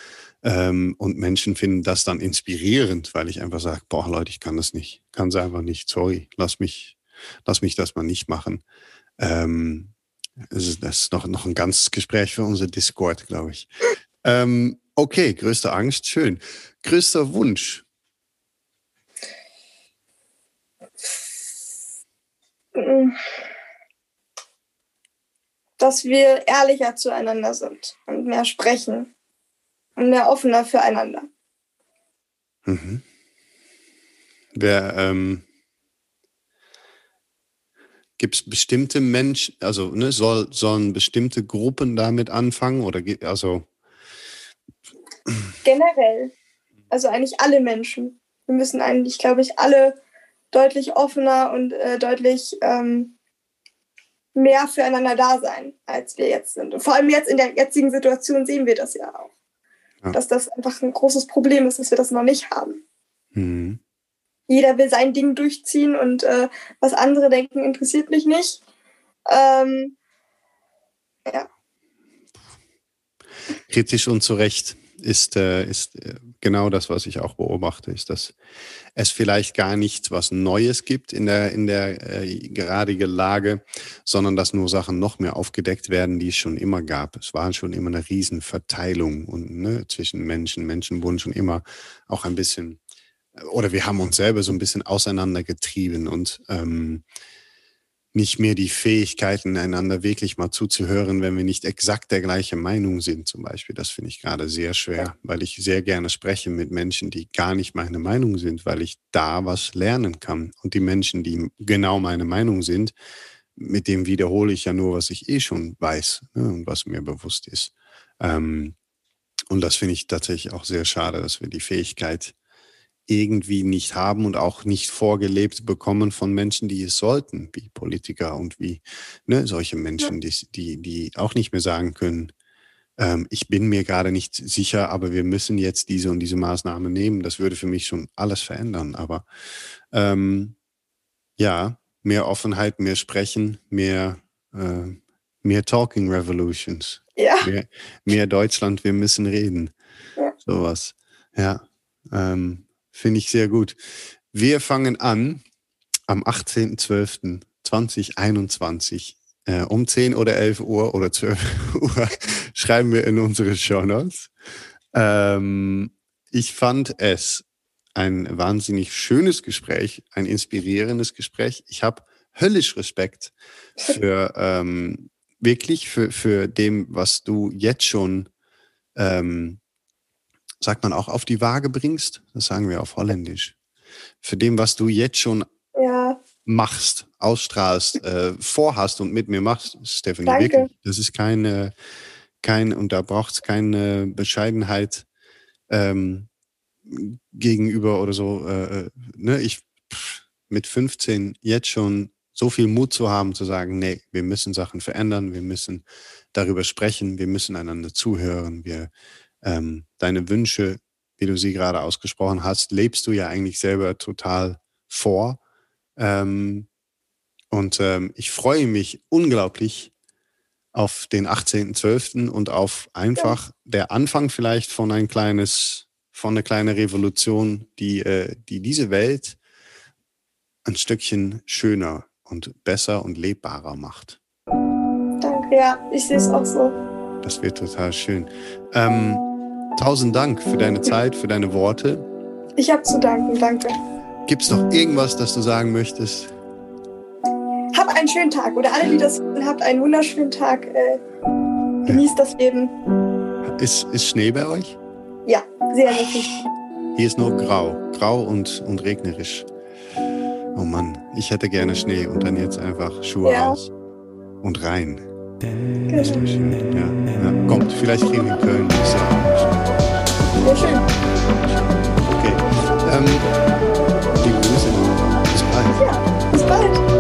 ähm, und Menschen finden das dann inspirierend, weil ich einfach sage, boah Leute, ich kann das nicht, kann es einfach nicht, sorry, lass mich lass mich das mal nicht machen. Ähm, das ist, das ist noch, noch ein ganzes Gespräch für unser Discord, glaube ich. Ähm, okay, größte Angst, schön. Größter Wunsch? Dass wir ehrlicher zueinander sind und mehr sprechen und mehr offener füreinander. Mhm. Wer, ähm, Gibt es bestimmte Menschen, also ne, soll, sollen bestimmte Gruppen damit anfangen oder also generell, also eigentlich alle Menschen. Wir müssen eigentlich, glaube ich, alle deutlich offener und äh, deutlich ähm, mehr füreinander da sein, als wir jetzt sind. Und vor allem jetzt in der jetzigen Situation sehen wir das ja auch. Ja. Dass das einfach ein großes Problem ist, dass wir das noch nicht haben. Mhm jeder will sein Ding durchziehen und äh, was andere denken, interessiert mich nicht. Ähm, ja. Kritisch und zu Recht ist, äh, ist äh, genau das, was ich auch beobachte, ist, dass es vielleicht gar nichts was Neues gibt in der, in der äh, geradigen Lage, sondern dass nur Sachen noch mehr aufgedeckt werden, die es schon immer gab. Es war schon immer eine Riesenverteilung und, ne, zwischen Menschen. Menschen wurden schon immer auch ein bisschen oder wir haben uns selber so ein bisschen auseinandergetrieben und ähm, nicht mehr die Fähigkeiten, einander wirklich mal zuzuhören, wenn wir nicht exakt der gleichen Meinung sind, zum Beispiel. Das finde ich gerade sehr schwer, weil ich sehr gerne spreche mit Menschen, die gar nicht meine Meinung sind, weil ich da was lernen kann. Und die Menschen, die genau meine Meinung sind, mit dem wiederhole ich ja nur, was ich eh schon weiß ne, und was mir bewusst ist. Ähm, und das finde ich tatsächlich auch sehr schade, dass wir die Fähigkeit irgendwie nicht haben und auch nicht vorgelebt bekommen von Menschen, die es sollten, wie Politiker und wie ne, solche Menschen, die, die, die auch nicht mehr sagen können, ähm, ich bin mir gerade nicht sicher, aber wir müssen jetzt diese und diese Maßnahme nehmen. Das würde für mich schon alles verändern. Aber ähm, ja, mehr Offenheit, mehr Sprechen, mehr, äh, mehr Talking Revolutions. Ja. Mehr, mehr Deutschland, wir müssen reden. Ja. Sowas. Ja. Ähm, Finde ich sehr gut. Wir fangen an am 18.12.2021 äh, um 10 oder 11 Uhr oder 12 (laughs) Uhr schreiben wir in unsere Show. Ähm, ich fand es ein wahnsinnig schönes Gespräch, ein inspirierendes Gespräch. Ich habe höllisch Respekt für ähm, wirklich für, für dem, was du jetzt schon ähm, sagt man auch auf die Waage bringst. Das sagen wir auf Holländisch. Für dem, was du jetzt schon ja. machst, ausstrahlst, äh, vorhast und mit mir machst, Stephanie, Danke. wirklich. Das ist keine, kein, und da braucht es keine Bescheidenheit ähm, gegenüber oder so. Äh, äh ne? Ich mit 15 jetzt schon so viel Mut zu haben, zu sagen, nee, wir müssen Sachen verändern, wir müssen darüber sprechen, wir müssen einander zuhören, wir ähm, deine Wünsche, wie du sie gerade ausgesprochen hast, lebst du ja eigentlich selber total vor. Ähm, und ähm, ich freue mich unglaublich auf den 18.12. und auf einfach ja. der Anfang vielleicht von ein kleines, von einer kleinen Revolution, die, äh, die diese Welt ein Stückchen schöner und besser und lebbarer macht. Danke, ja, ich sehe es auch so. Das wird total schön. Ähm, tausend Dank für deine Zeit, für deine Worte. Ich habe zu danken, danke. Gibt es noch irgendwas, das du sagen möchtest? Hab einen schönen Tag oder alle, die das habt, einen wunderschönen Tag. Äh, genießt ja. das Leben. Ist, ist Schnee bei euch? Ja, sehr wirklich. Hier ist nur grau, grau und, und regnerisch. Oh Mann, ich hätte gerne Schnee und dann jetzt einfach Schuhe ja. aus und rein. Das ist schön. Ja. ja. Kommt, vielleicht kriegen wir in Köln. Das ist ja schön. Okay. Ähm, liebe Grüße. Bis bald. Ja, bis bald.